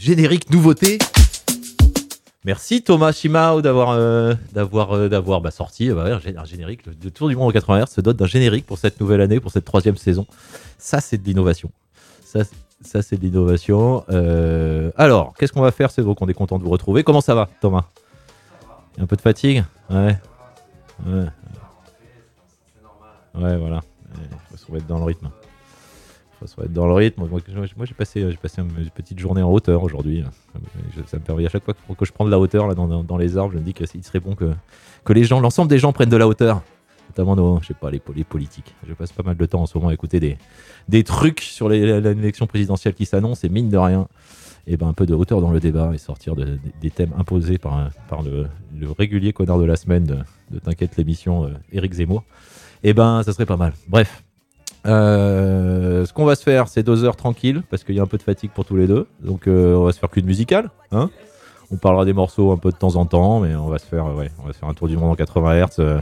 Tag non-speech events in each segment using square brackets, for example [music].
Générique nouveauté. Merci Thomas Shimao d'avoir euh, euh, bah, sorti euh, bah, un gé- un générique. Le Tour du monde en 80 Hz se dote d'un générique pour cette nouvelle année, pour cette troisième saison. Ça, c'est de l'innovation. Ça, c'est- de l'innovation. Alors, qu'est-ce qu'on va faire C'est donc on est content de vous retrouver? Comment ça va, Thomas? Un peu de fatigue? Ouais. Ouais. Voilà. Il faut se dans le rythme. Faut remettre dans le rythme. Moi, j'ai passé, j'ai passé une petite journée en hauteur aujourd'hui. Ça me permet à chaque fois que, je prends de la hauteur là, dans, dans- les arbres, je me dis qu'il serait bon que, que les gens, l'ensemble des gens prennent de la hauteur. Notamment nos, je sais pas, les, les politiques. Je passe pas mal de temps en ce moment à écouter des, des trucs sur l'élection présidentielle qui s'annonce et mine de rien, et ben un peu de hauteur dans le débat et sortir de- de- des thèmes imposés par, par le, régulier connard de la semaine de, de T'inquiète l'émission euh, Éric Zemmour. Et ben ça serait pas mal. Bref. Euh, ce qu'on va se faire, c'est deux heures tranquilles parce qu'il y a un peu de fatigue pour tous les deux. Donc euh, on va se faire qu'une musicale. Hein on parlera des morceaux un peu de temps en temps, mais on va se faire, ouais, on va faire un tour du monde en 80 Hz euh,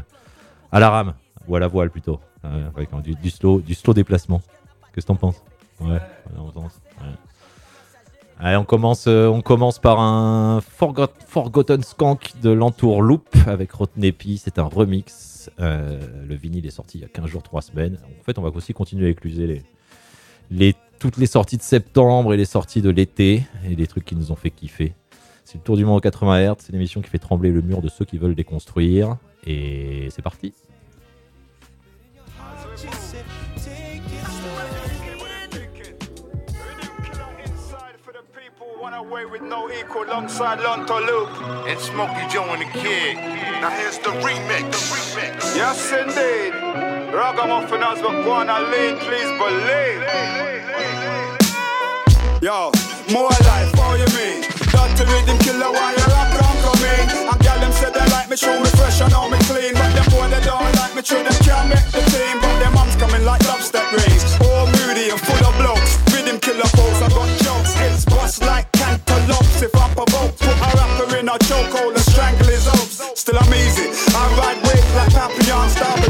à la rame ou à la voile plutôt, euh, un- du, slow, déplacement. Qu'est-ce que t'en penses? Ouais, on pense. Allez, on commence, on commence par un Forgot- Forgotten Skank de l'entour Loop avec Rotnepi. C'est un remix. Euh, le vinyle est sorti il y a 15 jours, 3 semaines. En fait, on va aussi continuer à écluser les, toutes les sorties de septembre et les sorties de l'été et les trucs qui nous ont fait kiffer. C'est le tour du monde en 80 Hz. C'est l'émission qui fait trembler le mur de ceux qui veulent déconstruire. Et c'est parti. Now here's the remix. The remix. Yes, indeed. Ragamuffin but go on and lead, please believe. Yo, more life, how you mean? Dirty rhythm killer, why you rap don't come in? And girl them say they like me, show me fresh, I know me clean. But them boy they don't like me, true, them can't make the team. But them moms coming like lobster rings. All moody and full of blokes. Rhythm killer folks, I got jokes. Hits bust like cantaloupes. If I provoke, put a rapper in a chokehold like Papillon. star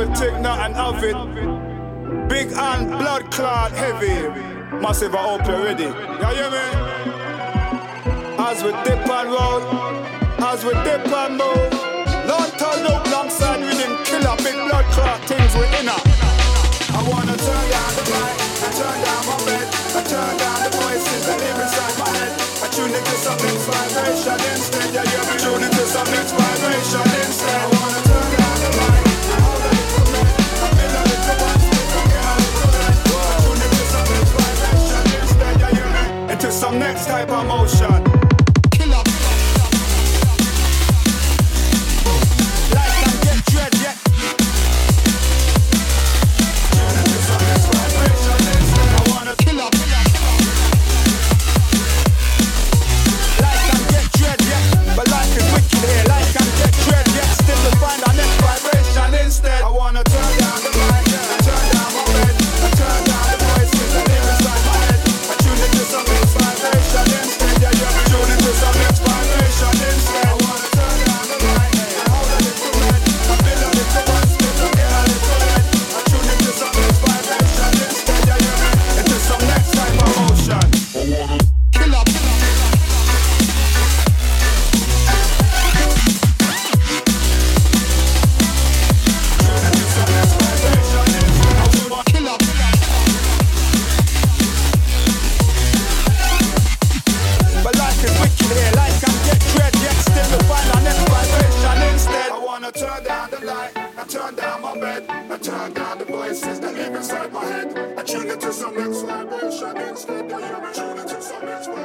And we take nothing of it. Big and blood clot heavy. Massive, I hope you're ready. You hear me? As we dip and roll, as we dip and move. Long turn up alongside rhythm killer, big blood clot things we inner. I wanna turn down the light, I turn down my bed, I turn down the voices that live inside my head. I tune into some next vibration instead. Yeah, yeah, me tune into some next vibration instead. I wanna me some next type of motion.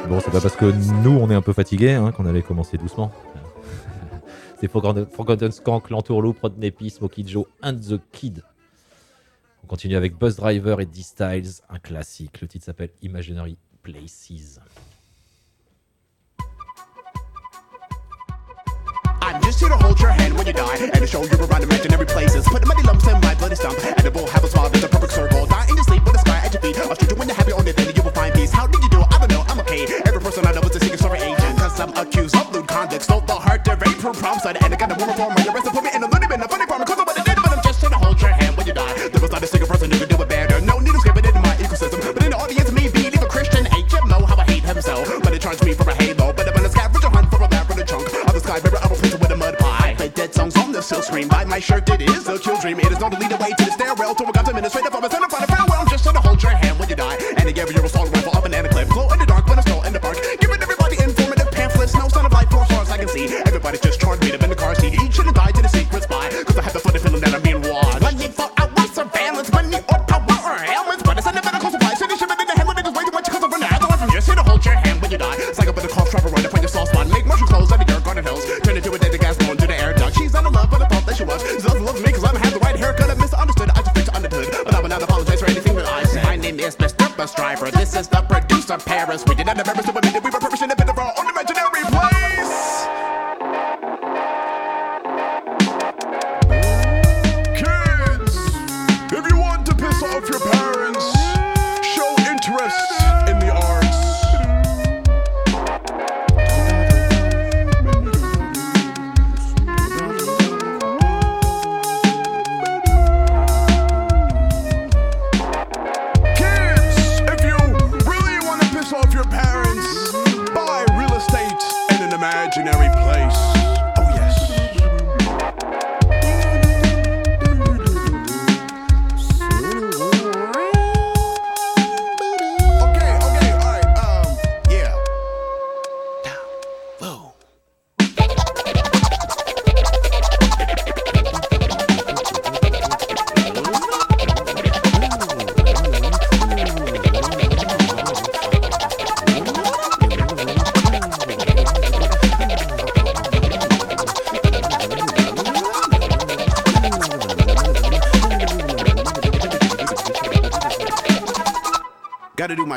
Bon, c'est pas parce que nous, on est un peu fatigués hein, qu'on allait commencer doucement. [laughs] c'est Forgotten Skank, l'entourloupe, Rodney P, Smokey Joe and the Kid. On continue avec Buzz Driver et D-Styles, un classique. Le titre s'appelle Imaginary Places. I'm just here to hold your hand when you die and to show you around imaginary places. Put the muddy lumps in my bloody stump, and it will have a smile that's a perfect circle. Die in your sleep with the sky at your feet. I'll shoot you when you're happy on it, then you will find peace. How did you do? I don't know, I'm okay. Every person I know is a secret story agent. Cause I'm accused of lewd conduct. Stole the heart, the rape from prom side, and I got a woman for my arrest. Put me in a little bit of funny farm, cause I'm what I did, but I'm just trying to hold your hand when you die. There was not a single person who could do it better. No need to scrape it in my ecosystem. But in the audience, me believe a Christian HMO, how I hate himself. But it charged me for a halo. But I'm in a scavenger hunt for a bad for the chunk of the sky mirror. I will prison with a. Dead songs on the silk screen. By my shirt, it is a kill dream. It is lead the way to the stairwell. To a God's administrative office and a final farewell. I'm just here to hold your hand when you die. And to give you a assault rifle, a banana clip. Glow in the dark, but I'm in the park. Giving everybody informative pamphlets. No sign of life for as I can see. Everybody's just charged me to bend the car seat. Each should have died to the secret spy. Cause I have the funny Bus Driver. This is the producer Paris. We did not have ever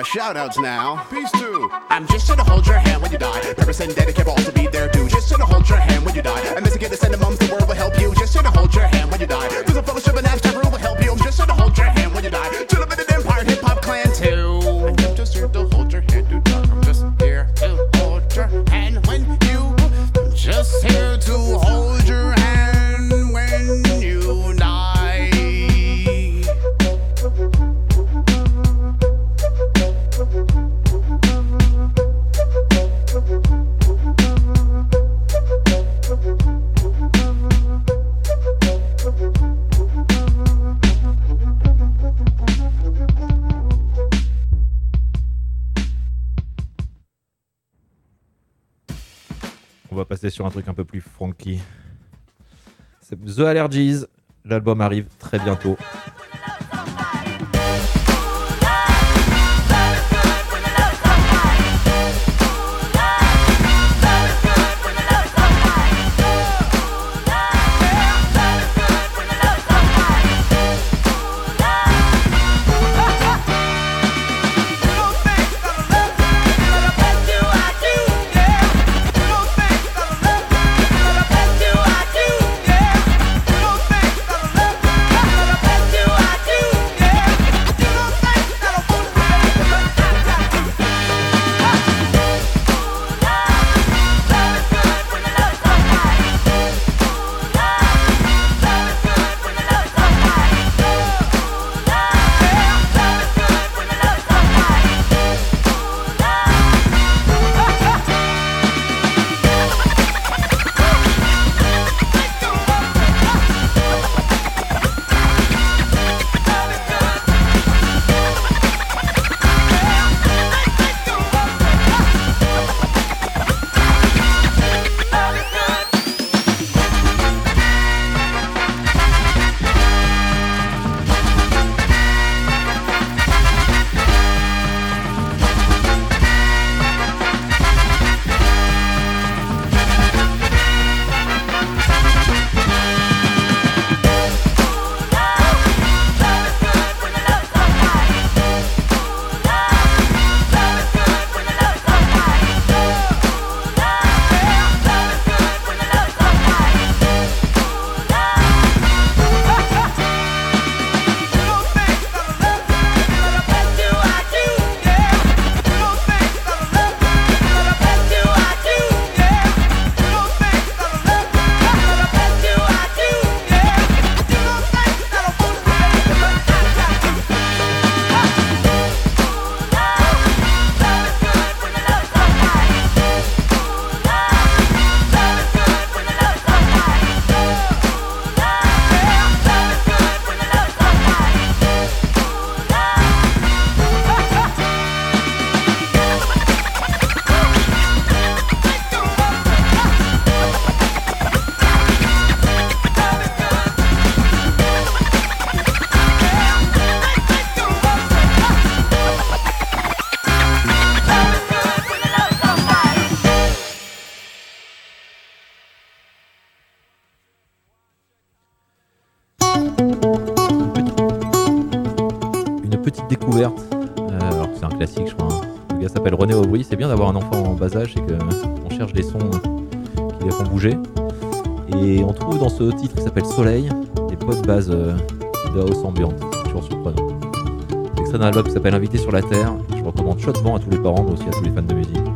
shout outs now. Un peu plus funky. C'est The Allergies. L'album arrive très bientôt. René Aubry. C'est bien d'avoir un enfant en bas âge, c'est que on cherche des sons qui les font bouger. Et on trouve dans ce titre qui s'appelle Soleil des post bases euh, de house ambiante. C'est toujours surprenant. C'est album qui s'appelle Invité sur la Terre. Je recommande chaudement à tous les parents, mais aussi à tous les fans de musique.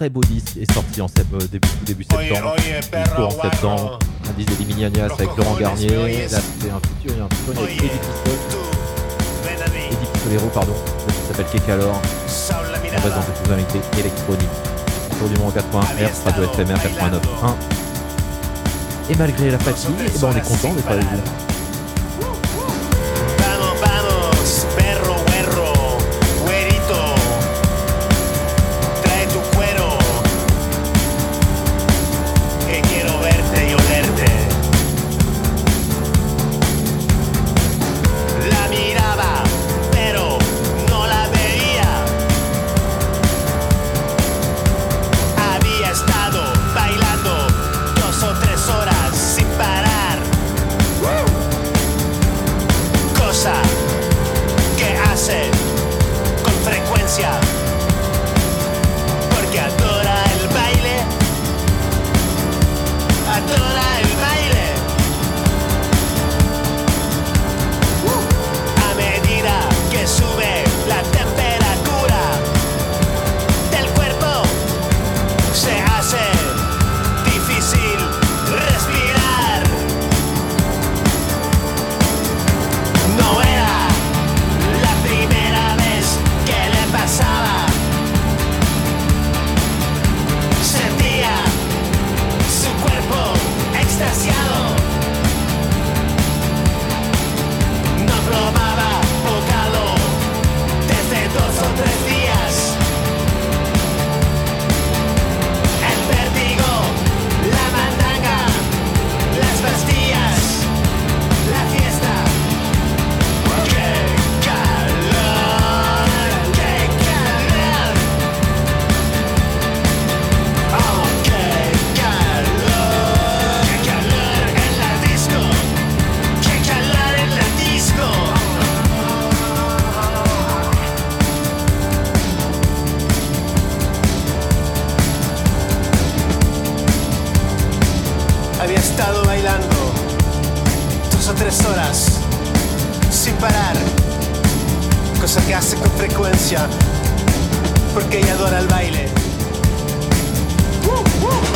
Très beau disque est sorti en euh, début, tout début septembre. En septembre. Un disque des Minianias avec Laurent Garnier. Là, c'est un futur, il y a un futur avec Eddie Pistol. Eddie Pistolero, pardon. Titre s'appelle Kekalor. On reste dans cette souverainité électronique. Autour du monde 81 Hertz, Radio FMR 89.1. Et malgré la fatigue, eh ben, on est content d'être avec vous. Estado bailando dos o tres horas sin parar, cosa que hace con frecuencia porque ella adora el baile. ¡Qué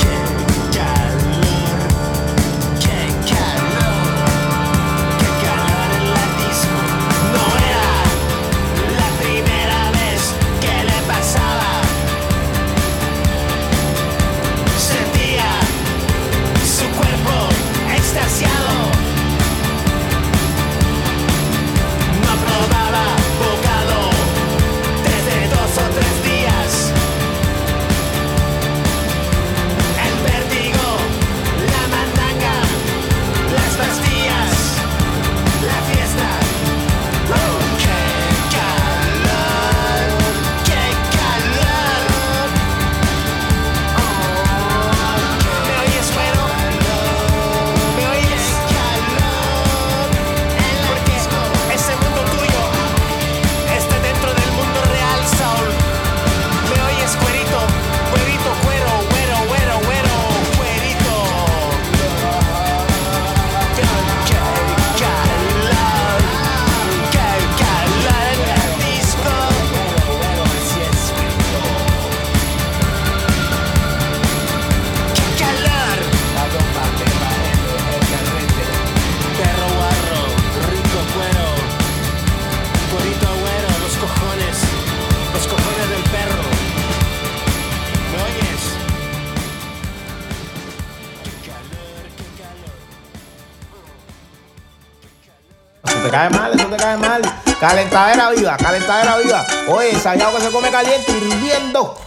cae mal. Calentadera viva, calentadera viva. Oye, sabido que se come caliente, hirviendo.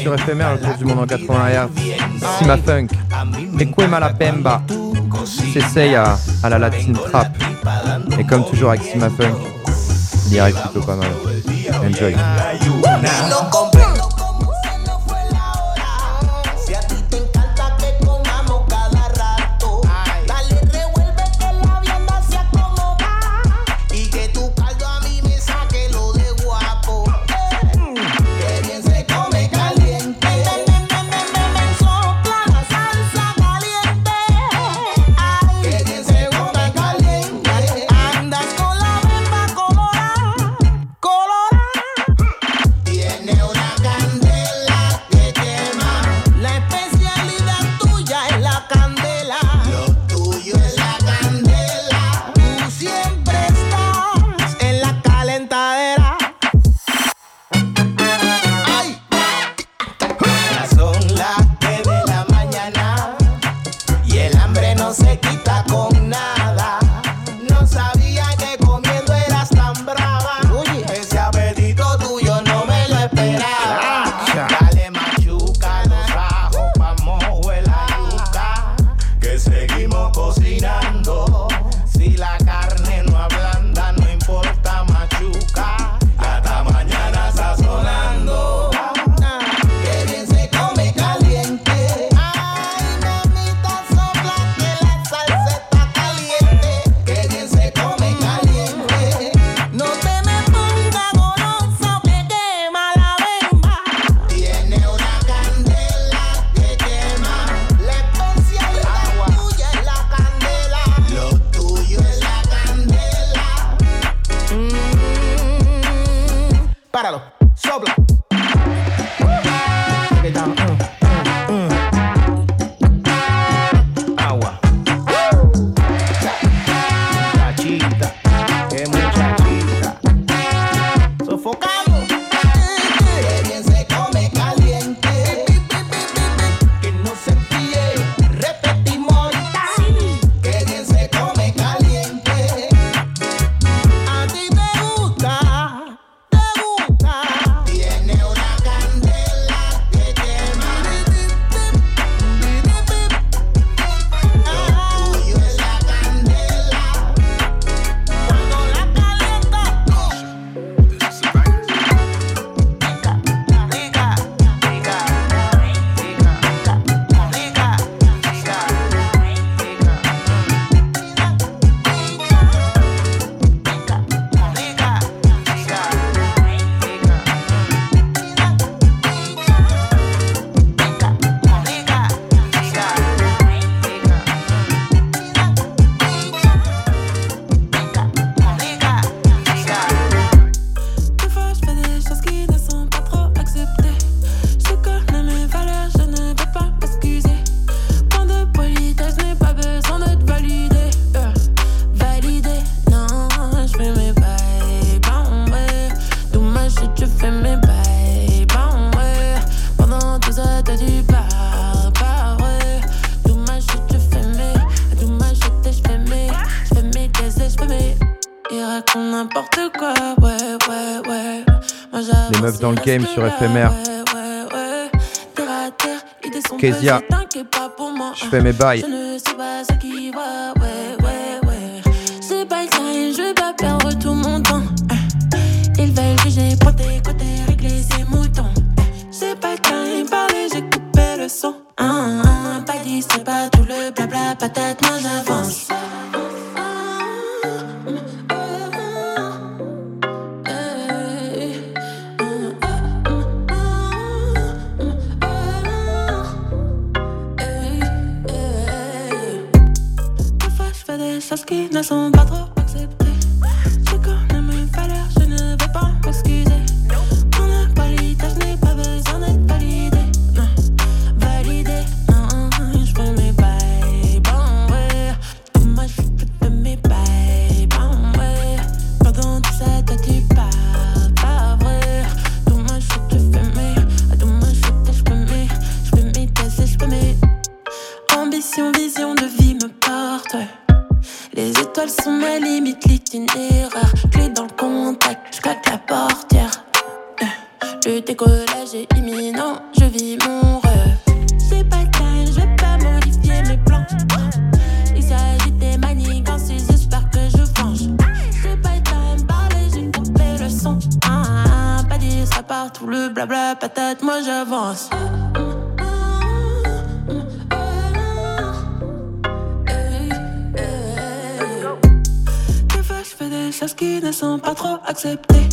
Sur FMR, le tour du monde en 80 Hz. Sima Funk. Et Quema la Pemba. S'essaye à, à la latine trap. Et comme toujours avec Sima Funk, il y arrive plutôt pas mal. Enjoy. Game sur éphémère. Kezia, je fais mes bails. patate, moi j'avance. Des fois je fais des choses qui ne sont pas trop acceptées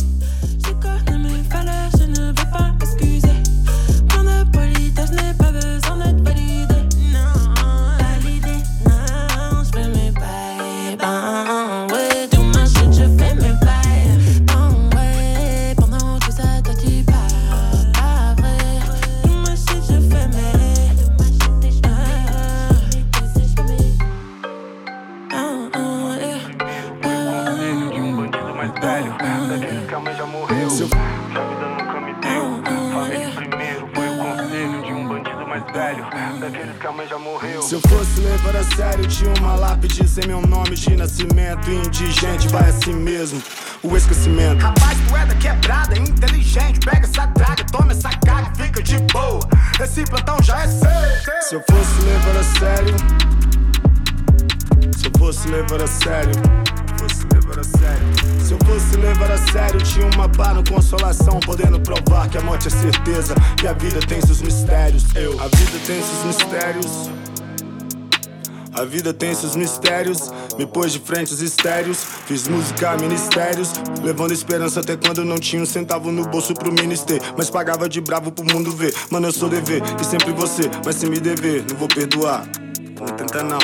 Esse meu nome de nascimento. Indigente, vai assim mesmo. O esquecimento. Rapaz, tu é da quebrada, é inteligente. Pega essa draga, toma essa carga, fica de boa. Esse plantão já é seu. Se eu fosse levar a sério. Se eu fosse levar a sério. Se eu fosse levar a sério, tinha uma pá no consolação, podendo provar que a morte é certeza. que a vida tem seus mistérios. Eu, a vida tem seus mistérios. A vida tem seus mistérios, me pôs de frente os estéreos. Fiz música, ministérios, levando esperança até quando não tinha um centavo no bolso pro ministério. Mas pagava de bravo pro mundo ver. Mano, eu sou dever, e sempre você, mas se me dever, não vou perdoar. Não tenta não,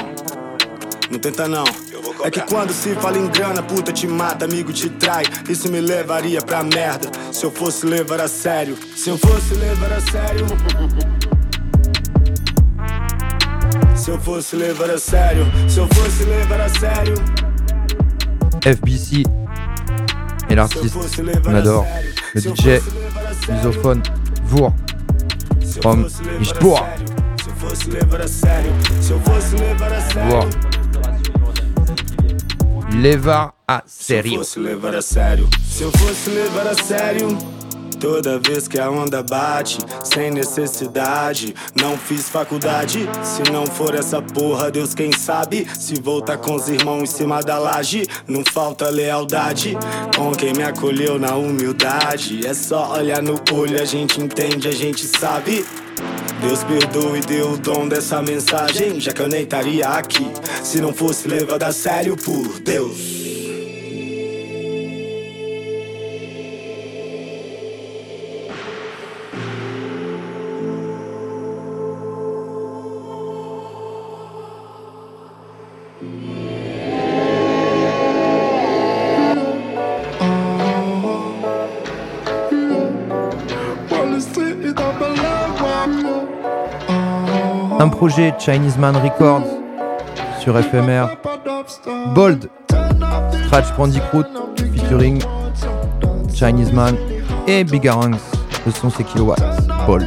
não tenta não. É que quando se fala em grana, puta te mata, amigo te trai. Isso me levaria pra merda se eu fosse levar a sério. Se eu fosse levar a sério. [laughs] Se eu fosse levar a sério, se eu fosse levar a sério. FBC et l'artiste on adore, le DJ lusophone Vour from sério. Vour. A sério, se eu fosse levar a sério. Toda vez que a onda bate, sem necessidade. Não fiz faculdade, se não for essa porra, Deus quem sabe. Se voltar com os irmãos em cima da laje, não falta lealdade. Com quem me acolheu na humildade. É só olhar no olho, a gente entende, a gente sabe. Deus perdoe e deu o dom dessa mensagem. Já que eu nem estaria aqui, se não fosse levado a sério por Deus. Un projet Chinese Man Records sur FMR. Bold. Scratch Bandicoot featuring Chinese Man et Bigarangs. Le son c'est Kilowatt. Bold.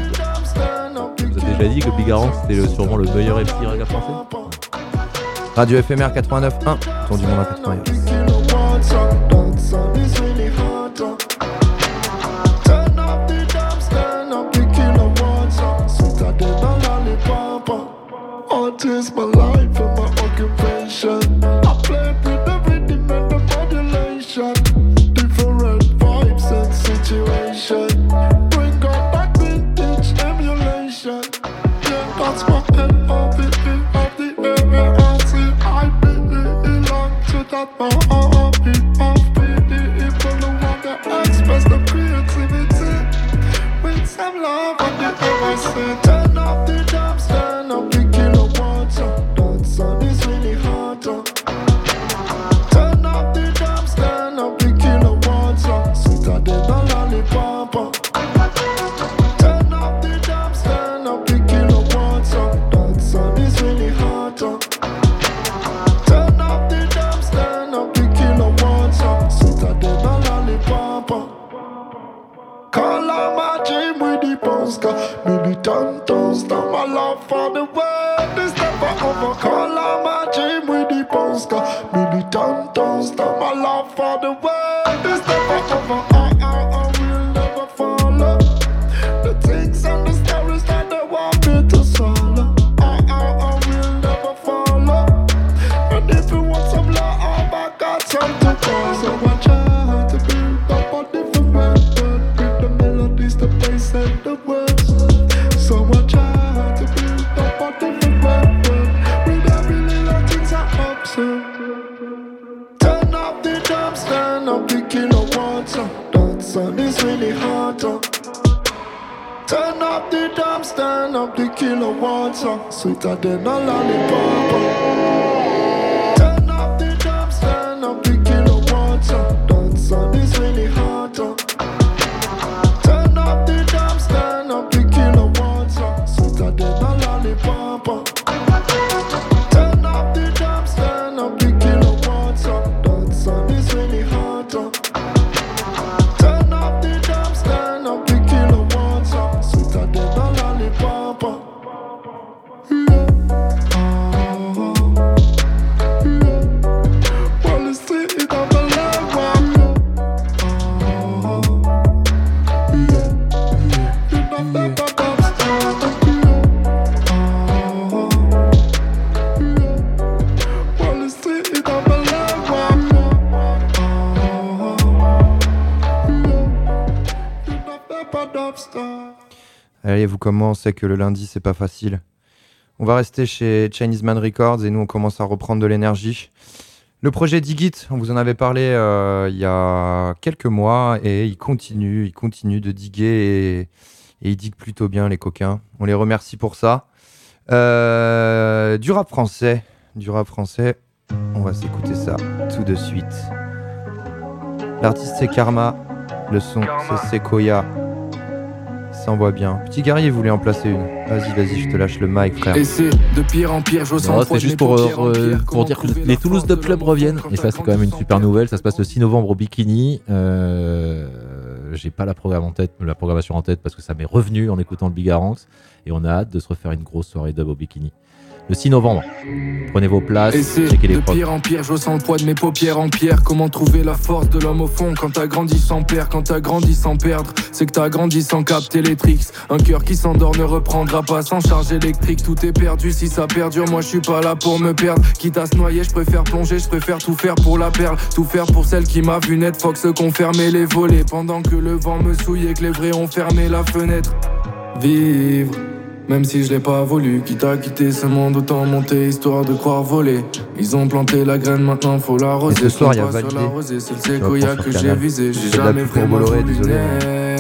Vous avez déjà dit que Bigarang c'était sûrement le meilleur MC raga français Radio FMR 89.1. Son du monde à 81. got more. Allez, vous commencez que le lundi, c'est pas facile. On va rester chez Chinese Man Records et nous, on commence à reprendre de l'énergie. Le projet Digit, on vous en avait parlé euh, il y a quelques mois et il continue, il continue de diguer et, et il digue plutôt bien les coquins. On les remercie pour ça. Euh, du rap français, du rap français. On va s'écouter ça tout de suite. L'artiste c'est Karma, le son c'est Sequoia. Ça envoie bien. Petit guerrier voulait en placer une. Vas-y, vas-y, je te lâche le mic, frère. Et c'est de pire en pire, je Non, sens c'est juste pour, euh, pour dire que les Toulouse Dub Club reviennent. Et ça, c'est quand même une super nouvelle. Ça se passe le 6 novembre au Bikini. Euh, J'ai pas la, programme en tête, la programmation en tête parce que ça m'est revenu en écoutant le Bigaranx. Et on a hâte de se refaire une grosse soirée dub au Bikini. Le 6 novembre. Prenez vos places, Et checkez les de pire en pire, je sens le poids de mes paupières en pierre. Comment trouver la force de l'homme au fond quand t'as grandi sans père, quand t'as grandi sans perdre? C'est que t'as grandi sans capter les tricks. Un cœur qui s'endort ne reprendra pas sans charge électrique. Tout est perdu si ça perdure. Moi je suis pas là pour me perdre. Quitte à se noyer, je préfère plonger, je préfère tout faire pour la perle. Tout faire pour celle qui m'a vu net. Fox fermait les volets pendant que le vent me souillait, que les vrais ont fermé la fenêtre. Vivre. Même si je l'ai pas voulu, quitte à quitter ce monde, autant monter histoire de croire voler. Ils ont planté la graine, maintenant faut l'arroser. Ce soir, il y a validé. c'est le séquoia que j'ai visé. J'ai jamais vraiment désolé.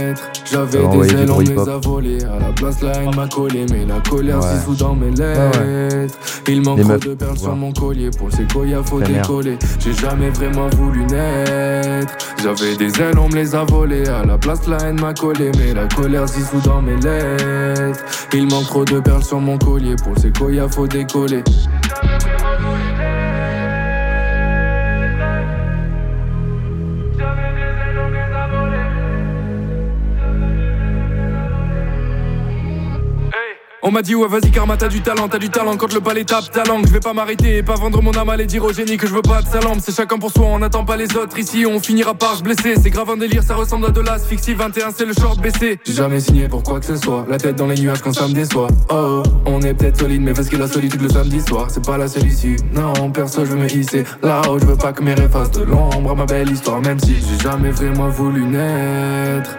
J'avais des ailes, on les a volées. À la place, la haine m'a collé, mais la colère s'y dans mes lettres. Il manque trop de perles sur mon collier. Pour le séquoia, faut décoller. J'ai jamais vraiment voulu naître. J'avais des ailes, on me les a volées. À la place, la haine m'a collé, mais la colère s'y dans mes lettres. Il manque trop de perles sur mon collier. Pour le séquoia, faut décoller. On m'a dit ouais vas-y karma t'as du talent, t'as du talent. Quand le balai tape ta langue Je vais pas m'arrêter et pas vendre mon âme à les dire au génie que je veux pas de sa lampe. C'est chacun pour soi, on n'attend pas les autres. Ici on finira par se blesser. C'est grave un délire, ça ressemble à de l'asphyxie. 21 c'est le short baissé. J'ai jamais signé pour quoi que ce soit. La tête dans les nuages quand ça me déçoit. Oh, on est peut-être solide mais parce que la solitude le samedi soir C'est pas la seule issue, non perso je veux me hisser. Là où je veux pas que mes rêves fassent de l'ombre à ma belle histoire Même si j'ai jamais vraiment voulu naître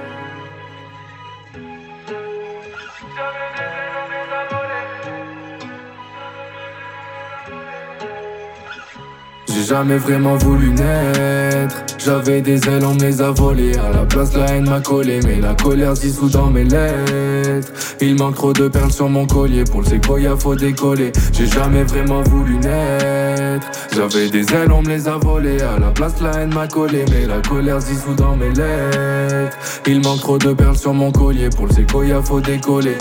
J'ai jamais vraiment voulu naître. J'avais des ailes, on me les a volées. À la place, la haine m'a collé. Mais la colère dissout dans mes lettres. Il manque trop de perles sur mon collier. Pour le séquoia, faut décoller. J'ai jamais vraiment voulu naître. J'avais des ailes, on me les a volées. À la place, la haine m'a collé. Mais la colère dissout dans mes lettres. Il manque trop de perles sur mon collier. Pour le séquoia, faut décoller.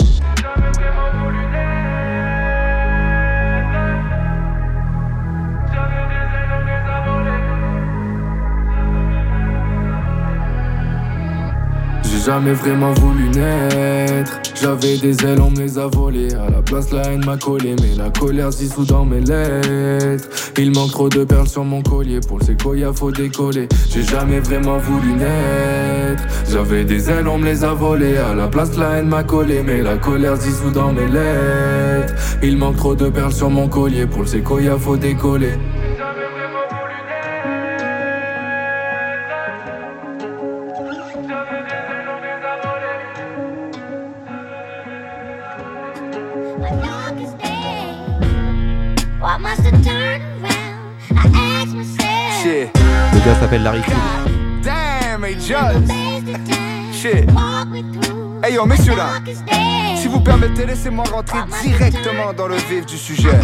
Jamais vraiment voulu naître. J'avais des ailes, on me les a volées. À la place, la haine m'a collé, mais la colère dissout dans mes lettres. Il manque trop de perles sur mon collier. Pour le séquoia, faut décoller. J'ai jamais vraiment voulu naître. J'avais des ailes, on me les a volées. À la place, la haine m'a collé, mais la colère dissout dans mes lettres. Il manque trop de perles sur mon collier. Pour le séquoia, faut décoller. Gars s'appelle Larry. Damn, hey Just. Shit. Hey yo, messieurs là. Si vous permettez, laissez-moi rentrer directement dans le vif du sujet.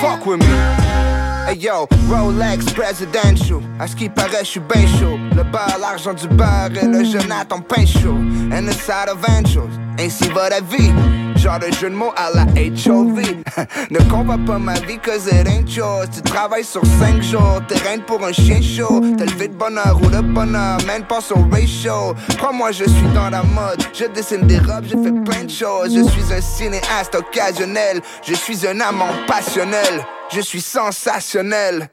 Fuck with me. Hey yo, Rolex presidential. À ce qui paraît, je suis ben chaud. Le beurre, l'argent du beurre et le Jonathan pain chaud. And the side of angels. Ainsi va la vie. Genre de jeu de mots à la HOV. [laughs] ne combat pas ma vie, cause it ain't yours. Tu travailles sur 5 jours, t'es reine pour un chien chaud. T'as levé de bonheur ou de bonheur, man, pense au ratio. Crois-moi, je suis dans la mode. Je dessine des robes, j'ai fait plein de choses. Je suis un cinéaste occasionnel. Je suis un amant passionnel. Je suis sensationnel.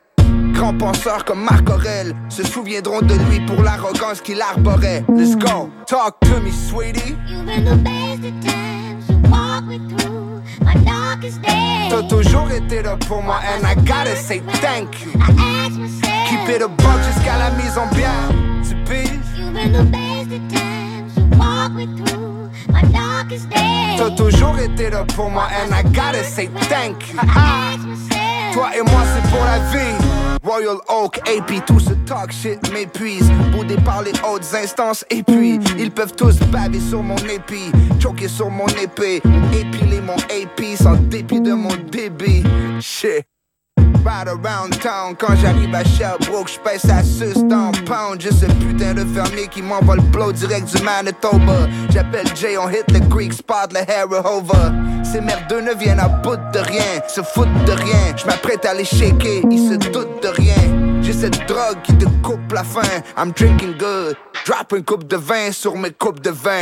Grands penseurs comme Marc Aurel se souviendront de lui pour l'arrogance qu'il arborait. Let's go, talk to me, sweetie. You've been the best of times. You walk me through my darkest days. T'as toujours été là pour moi, and I gotta say thank you. I ask myself? Keep it a buck jusqu'à la mise en bière. Tu piges? You've been the best of times. You walk me through my darkest days. T'as toujours été là pour moi, and I gotta say thank you. I ask myself? Toi et moi, c'est pour la vie. Royal Oak, AP, tout ce talk shit m'épuise. Boudé par les hautes instances, et puis ils peuvent tous baver sur mon épi, choquer sur mon épée, épiler mon AP sans dépit de mon débit. Shit. ride around town. Quand j'arrive à Sherbrooke, j'pèse sa suce en pound. Juste ce putain de fermier qui m'envoie le blow direct du Manitoba. J'appelle Jay, on hit le Greek spot, le Hera Ces merdeux ne viennent à bout de rien, se foutent de rien. J'm'apprête à les shaker, ils se doutent de rien. J'ai cette drogue qui te coupe la faim. I'm drinking good. Drop une coupe de vin sur mes coupes de vin.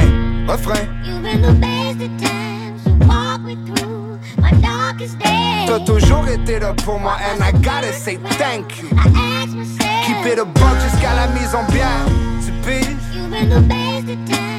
Refrain. You've been the best of times, so walk me through my darkest days. T'as toujours été là pour moi, and I gotta say thank you. I ask myself, Keep it a buck jusqu'à la mise en bière. Tu piges? you've been the best of times,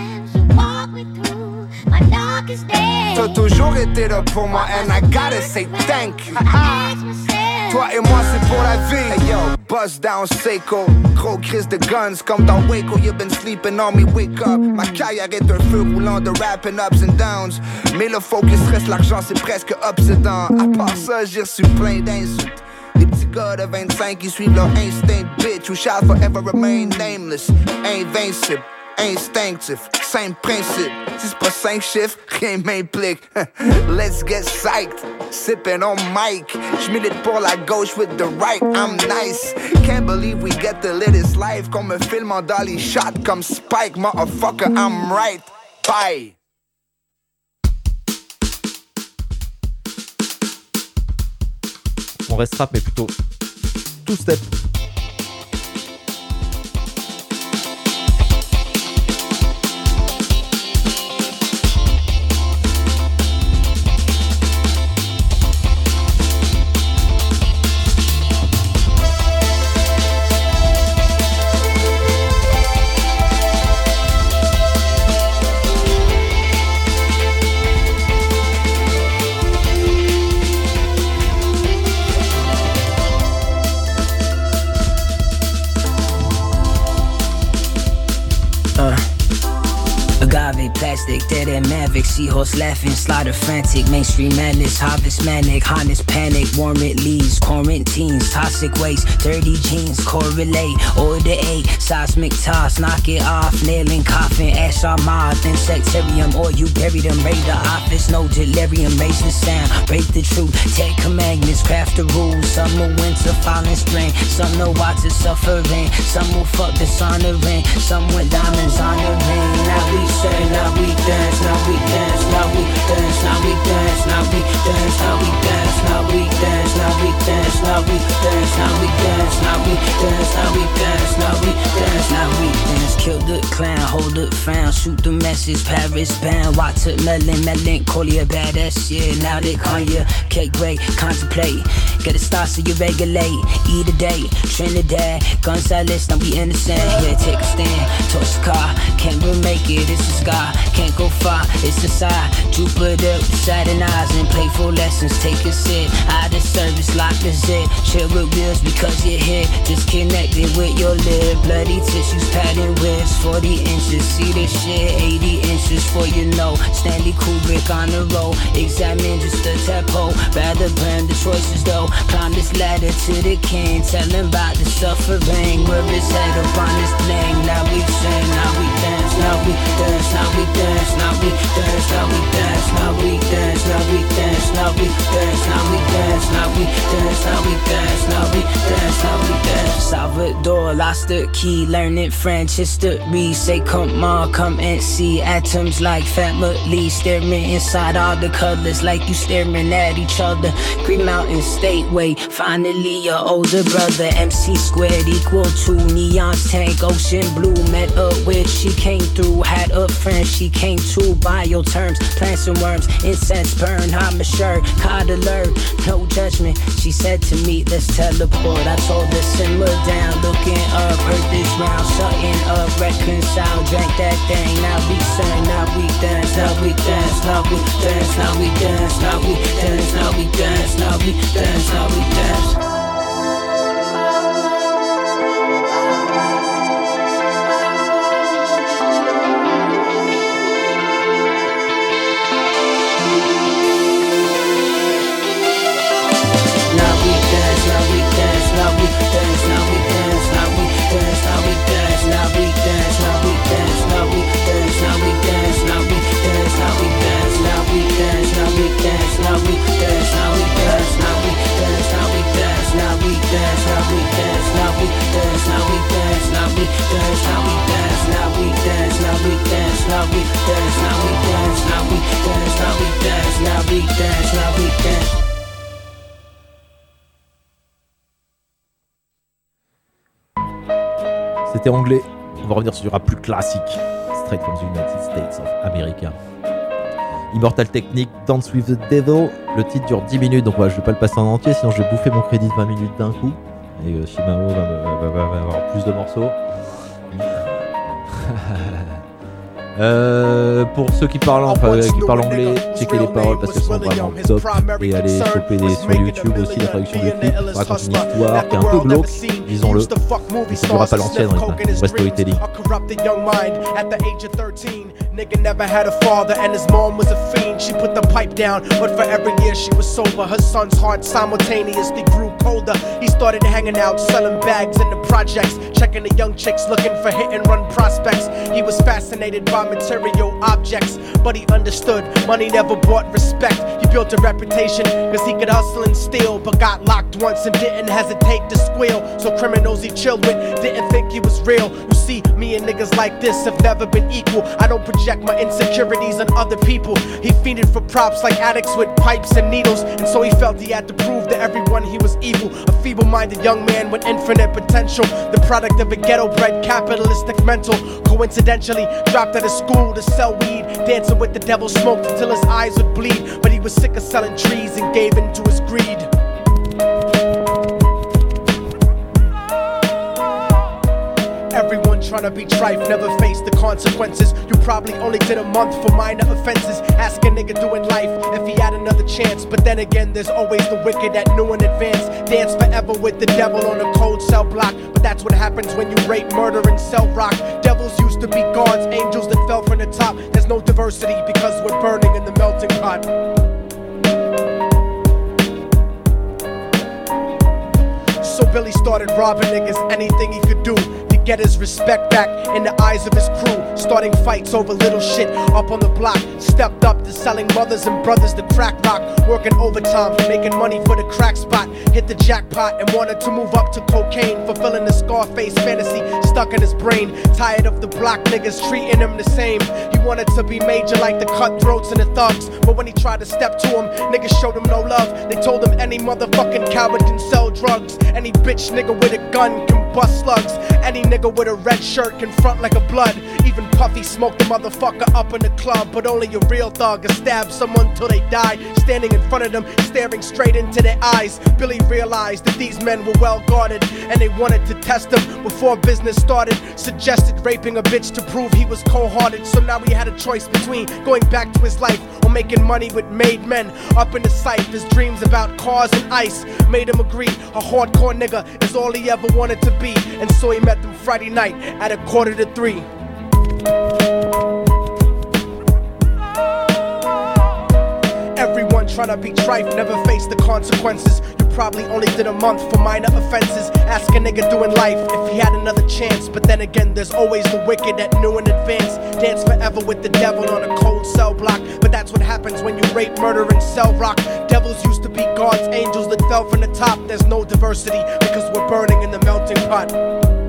T'as toujours été là pour moi, and I gotta say thank you. I ask myself, Toi et moi, c'est pour la vie. Hey yo, buzz down Seiko. Gros crise de guns comme dans Waco. You've been sleeping on me, wake up. Ma carrière est un feu roulant de rapping ups and downs. Mais le focus reste l'argent, c'est presque obsédant. À part ça, j'ai reçu plein d'insultes. Des petits gars de 25 qui suivent leur instinct, bitch, who shall forever remain nameless. Invincible, instinctif, simple principe. Si c'est pas 5 chiffres, rien m'implique. [laughs] Let's get psyched, sipping on mic. J'milite pour la gauche with the right, I'm nice. Can't believe we get live this life. Qu'on me filme en dolly shot comme Spike, motherfucker, I'm right. Bye. On reste rap, mais plutôt two step. Mavic, seahorse laughing, slaughter frantic, mainstream madness, harvest manic, harness panic, warrant leaves, quarantines, toxic waste, dirty jeans, correlate, order eight, seismic toss, knock it off, nailing coffin, ash our moth, insectarium, or you bury them, raid the office, no delirium, raise the sound, break the truth, take commandments, craft the rules, Some summer, winter, fall and spring, some know watch the suffering, some will fuck dishonoring, some with diamonds on the ring, now we say, now we dance, now we dance, now we dance, now we dance, now we dance, now we dance, now we dance, now we dance, now we dance, now we dance, now we dance, now we dance, now we dance, now we dance, kill the clown, hold the frown, shoot the message, Paris bound, watermelon, melancholia, badass shit, now they call you cake break, contemplate, get a start so you regulate, eat a day, Trinidad, Gonzalez, don't be innocent, yeah, take a stand, torch the car, can't remake it, it's a sky, can't go far, it's side, Jupiter, Saturn eyes, and playful lessons, take a sit, out of service, lock the zip, chill with wheels because you're here, disconnected with your lip, bloody tissues, padding whips, 40 inches, see this shit, 80 inches for you know, Stanley Kubrick on the road, examine just a tempo, rather burn the choices though, climb this ladder to the king, tell him about the suffering, where his head up on this thing, now we sing, now we dance, now we dance, now we dance, now we dance, now we dance, now we dance, now we dance, now we dance, now we dance, now we dance, now we Salvador lost the key, learning French history. Say come on, come and see atoms like family, staring inside all the colors like you staring at each other. Green Mountain State Way, finally your older brother. MC squared equal to neon's tank, ocean blue. Met up with she came through, had a friend she came to. Bio terms, plants and worms, incense burn. I'm a shirt, caught alert, no judgment. She said to me, let's teleport. I told her simmer down, looking up, earth is round, shutting up, reconcile, drank that thing. Now we sing, now we dance, now we dance, now we dance, now we dance, now we dance, now we dance, now we dance, now we dance. C'était anglais. On va revenir sur du rap plus classique. Straight from the United States of America. Immortal Technique, Dance with the Devil. Le titre dure 10 minutes, donc ouais, je vais pas le passer en entier, sinon je vais bouffer mon crédit de 20 minutes d'un coup. Et euh, Shimao va, va- va- va- va avoir plus de morceaux. [laughs] Euh, pour ceux qui parlent, enfin, qui parlent anglais, checkez les paroles parce qu'elles sont vraiment top. Et allez choper des, sur YouTube aussi la traduction du clip. Raconte une histoire qui est un peu glauque, disons-le. C'est du rap à l'ancienne, un vrai storytelling. A corrupted young mind at the age of 13. Nigga never had a father, and his mom was a fiend. She put the pipe down, but for every year she was sober. Her son's heart simultaneously grew colder. He started hanging out, selling bags in the projects, checking the young chicks looking for hit and run prospects. He was fascinated by material objects, but he understood money never brought respect. He built a reputation because he could hustle and steal, but got locked once and didn't hesitate to squeal. So criminals he chilled with didn't think he was real. You see, me and niggas like this have never been equal. I don't project my insecurities on other people. He fiended for props like addicts with pipes and needles, and so he felt he had to prove to everyone he was evil. A feeble minded young man with infinite potential, the product of a ghetto bred capitalistic mental. Coincidentally, dropped out of school to sell weed, dancing with the devil, smoked until his eyes would bleed. But he was sick of selling trees and gave in to his greed. Everyone to be trife, never face the consequences. You probably only did a month for minor offenses. Ask a nigga doing life if he had another chance. But then again, there's always the wicked that knew in advance. Dance forever with the devil on a cold cell block. But that's what happens when you rape, murder, and sell rock. Devils used to be gods, angels that fell from the top. There's no diversity because we're burning in the melting pot. So Billy started robbing niggas anything he could do get his respect back in the eyes of his crew. Starting fights over little shit up on the block. Stepped up to selling mothers and brothers the crack rock. Working overtime, making money for the crack spot. Hit the jackpot and wanted to move up to cocaine. Fulfilling the Scarface fantasy stuck in his brain. Tired of the block niggas treating him the same. He wanted to be major like the cutthroats and the thugs. But when he tried to step to him, niggas showed him no love. They told him any motherfucking coward can sell drugs. Any bitch nigga with a gun can bust slugs. Any nigga with a red shirt can front like a blood. Even Puffy smoked the motherfucker up in the club. But only a real thug can stab someone till they die. Standing in front of them, staring straight into their eyes. Billy realized that these men were well guarded. And they wanted to test him before business started. Suggested raping a bitch to prove he was cold hearted. So now he had a choice between going back to his life or making money with made men. Up in the sight, his dreams about cars and ice made him agree. A hardcore nigga is all he ever wanted to be. And so he met them Friday night at a quarter to three. Everyone tryna be trife, never face the consequences. You probably only did a month for minor offenses. Ask a nigga doing life if he had another chance. But then again, there's always the wicked that knew in advance. Dance forever with the devil on a cold cell block. But that's what happens when you rape, murder, and sell rock. Devils used to be gods, angels that fell from the top. There's no diversity because we're burning in the melting pot.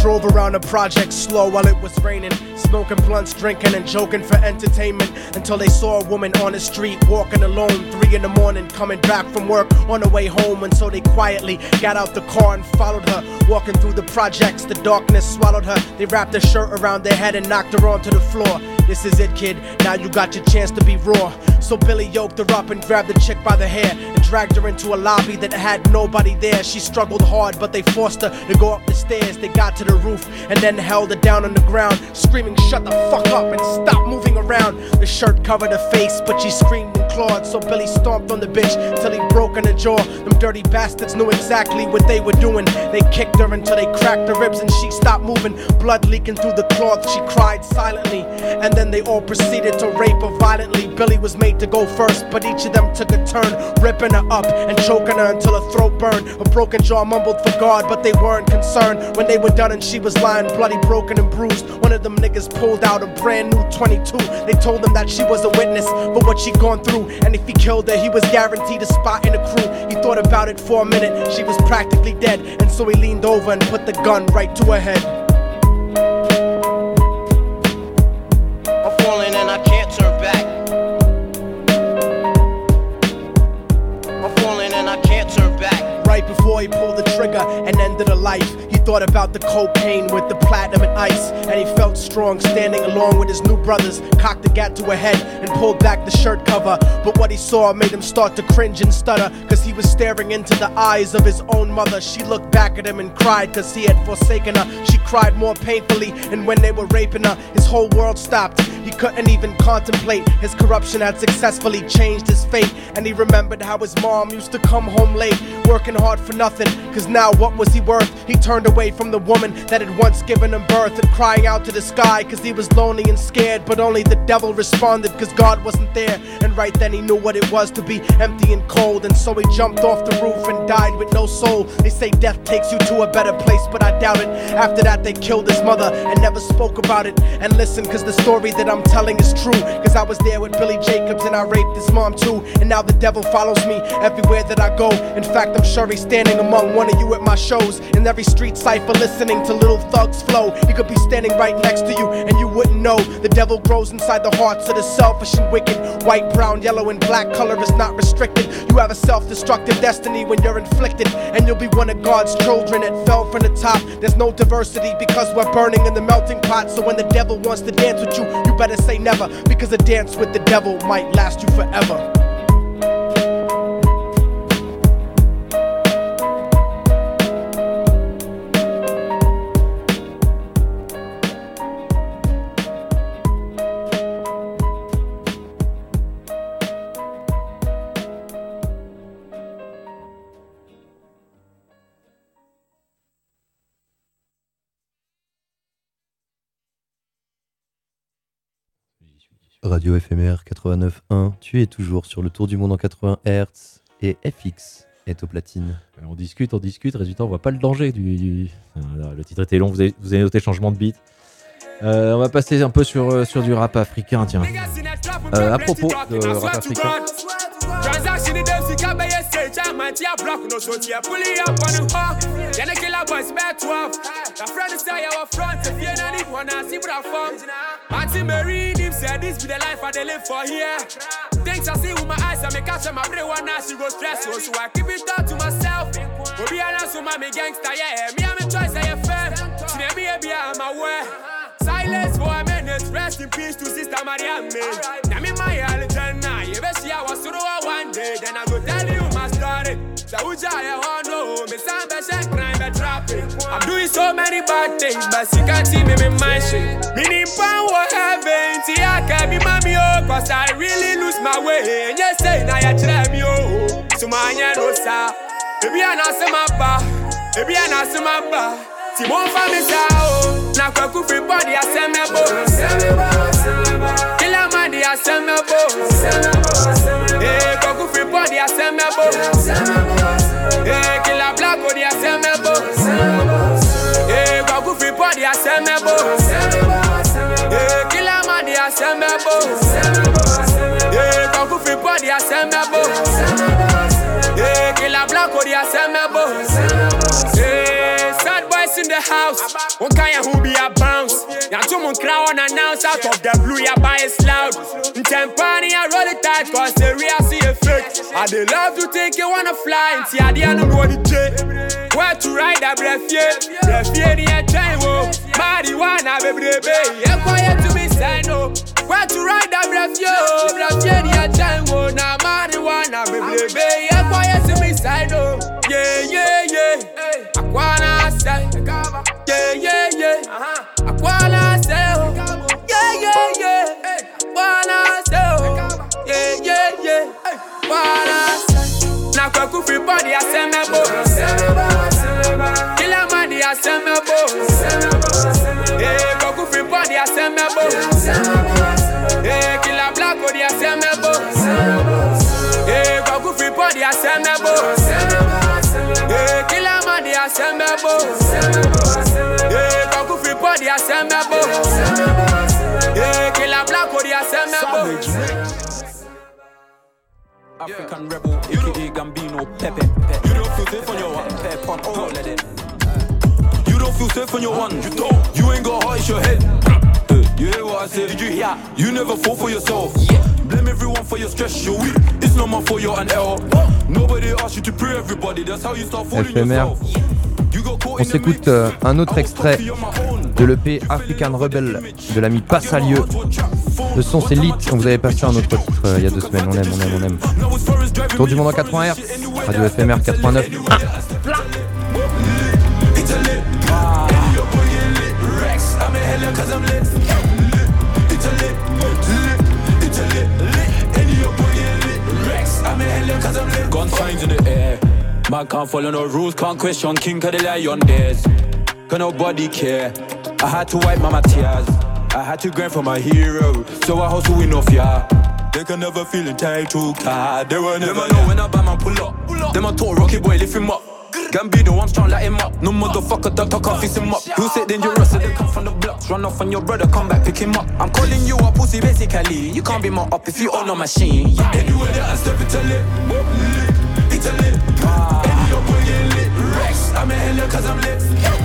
Drove around the project slow while it was raining, smoking blunts, drinking, and joking for entertainment until they saw a woman on the street walking alone, three in the morning, coming back from work on the way home. And so they quietly got out the car and followed her, walking through the projects. The darkness swallowed her. They wrapped her shirt around their head and knocked her onto the floor. This is it, kid. Now you got your chance to be raw. So Billy yoked her up and grabbed the chick by the hair and dragged her into a lobby that had nobody there. She struggled hard, but they forced her to go up the stairs. They got to the roof and then held her down on the ground, screaming, Shut the fuck up and stop moving around. The shirt covered her face, but she screamed and clawed. So Billy stomped on the bitch till he broke in her jaw. Them dirty bastards knew exactly what they were doing. They kicked her until they cracked her ribs and she stopped moving. Blood leaking through the cloth, she cried silently. And then they all proceeded to rape her violently. Billy was made to go first, but each of them took a turn, ripping her up and choking her until her throat burned. Her broken jaw mumbled for God, but they weren't concerned. When they were done she was lying bloody, broken, and bruised, one of them niggas pulled out a brand new 22. They told him that she was a witness for what she'd gone through, and if he killed her, he was guaranteed a spot in the crew. He thought about it for a minute, she was practically dead, and so he leaned over and put the gun right to her head. I'm falling and I can't turn back. I'm falling and I can't turn back. Right before he pulled the trigger and ended her life, thought about the cocaine with the platinum and ice. And he felt strong standing along with his new brothers, cocked the gat to her head and pulled back the shirt cover. But what he saw made him start to cringe and stutter, cause he was staring into the eyes of his own mother. She looked back at him and cried cause he had forsaken her. She cried more painfully, and when they were raping her, his whole world stopped. He couldn't even contemplate. His corruption had successfully changed his fate. And he remembered how his mom used to come home late, working hard for nothing. Cause now what was he worth? He turned away from the woman that had once given him birth and crying out to the sky cause he was lonely and scared. But only the devil responded cause God wasn't there. And right then he knew what it was to be empty and cold. And so he jumped off the roof and died with no soul. They say death takes you to a better place, but I doubt it. After that, they killed his mother and never spoke about it. And listen, cause the story that I'm telling is true. Cause I was there with Billy Jacobs and I raped his mom too. And now the devil follows me everywhere that I go. In fact, I'm sure he's standing among one of you at my shows. In every street cipher, listening to little thugs flow. He could be standing right next to you and you wouldn't know. The devil grows inside the hearts of the selfish and wicked. White, brown, yellow, and black color is not restricted. You have a self destructive destiny when you're inflicted. And you'll be one of God's children that fell from the top. There's no diversity because we're burning in the melting pot. So when the devil wants to dance with you, you better say never. Because a dance with the devil might last you forever. Radio éphémère 89.1, tu es toujours sur le tour du monde en 80 Hz et FX est au platine. Euh, On discute, on discute, résultat, on voit pas le danger du. le titre était long, vous avez, vous avez noté changement de beat. Euh, on va passer un peu sur, euh, sur du rap africain, tiens. Euh, à propos de rap africain, Your say tia block no so tia pull it up on the. Then the killer boys back 12. The friend is say our front if you not need one I see what I found. Auntie Mary him said this be the life I live for here. Things I see with my eyes I make catch my brain one now she go stress so, so I keep it all to myself. Obi alas so me gangster yeah me am a choice I fam. See me be I'm aware. Silence for a minute, rest in peace to Sister Mariam. Eh. Now me my aljanna, you bet see I was through one then I go tell you my story. So uja ya wano, me some best crime be trapping. I'm doing so many bad things, but you can't see me in my shit. Meaning power heaven, see I can be mommy oh, cause I really lose my way. And you say now you try me oh, so my no sa. Baby I not say my ba, baby I not say my ba. Si mon femme sa o, na kwa kufi body a se me bo. Kila madi a se me body, I send me boss. Eh, hey, Koku free body, I send me boss. Hey, Killer Black body, I send me boss. Eh, hey, Koku free body, I send me boss. House. One kind who be a bounce. Now two mon crowd announce out of the blue, ya buy it loud. Tempani, I roll it tight, cause the real see a fake. I they love to think you wanna fly, and see I don't know the J. Where to ride that breath, yeah. Breath, yeah, the time, oh. Marijuana, baby, baby. Yeah, quiet to me, say no. Oh. Where to ride that breath, yo. Breath, yeah, the time, oh. Now, marijuana, baby, baby. Eh? Yeah, quiet to me, say no. Oh. Yeah, yeah, yeah. I wanna say. Yeah, yeah, yeah. Uh-huh. Aquala. Yeah, yeah, yeah. Hey. Aquala sell. Yeah, yeah, yeah. Hey. Aquala sell. Na kwa kufi body asemebo. Kila mani asemebo. Eh, kwa kufi body asemebo. Eh, kila black body asemebo. Eh, kwa kufi body asemebo. Eh, kila mani asemebo. Asemebo. Assemble African rebel, aka Gambino, Pepe. You don't feel safe on your one, Pep on all of them. You don't feel safe on your one, you don't. You ain't got heart, it's your head. You hear what I said? Did you hear? You never fall for yourself. Yeah. Blame everyone for your stress, you're weak. It's not my fault, you're an error. Nobody asked you to pray everybody, that's how you start fooling FMR. yourself. On s'écoute euh, un autre extrait de l'EP African Rebel de l'ami Passalieu. Le son c'est Lit, on vous avait passé un autre titre euh, il y a deux semaines, on aime, on aime, on aime. Tour du monde en 80 Hz, Radio FMR 89. Rex, I'm in the air. Can't follow no rules, can't question king care. I had to wipe my tears. I had to grind for my hero. So I hustle enough, yeah. They can never feel entitled, car they were never know when a bad man pull up. Them a tall rocky boy lift him up. Gambino, I'm strong, light him up. No motherfucker, duck, duck, off, fix him up. Who said dangerous, so they come from the blocks. Run off on your brother, come back, pick him up. I'm calling you a pussy, basically. You can't be my up if you own a machine. Yeah. Anywhere that I step, it's a lit. lit. It's a lit. And your boy lit. Rex, I'm in hella cause I'm lit.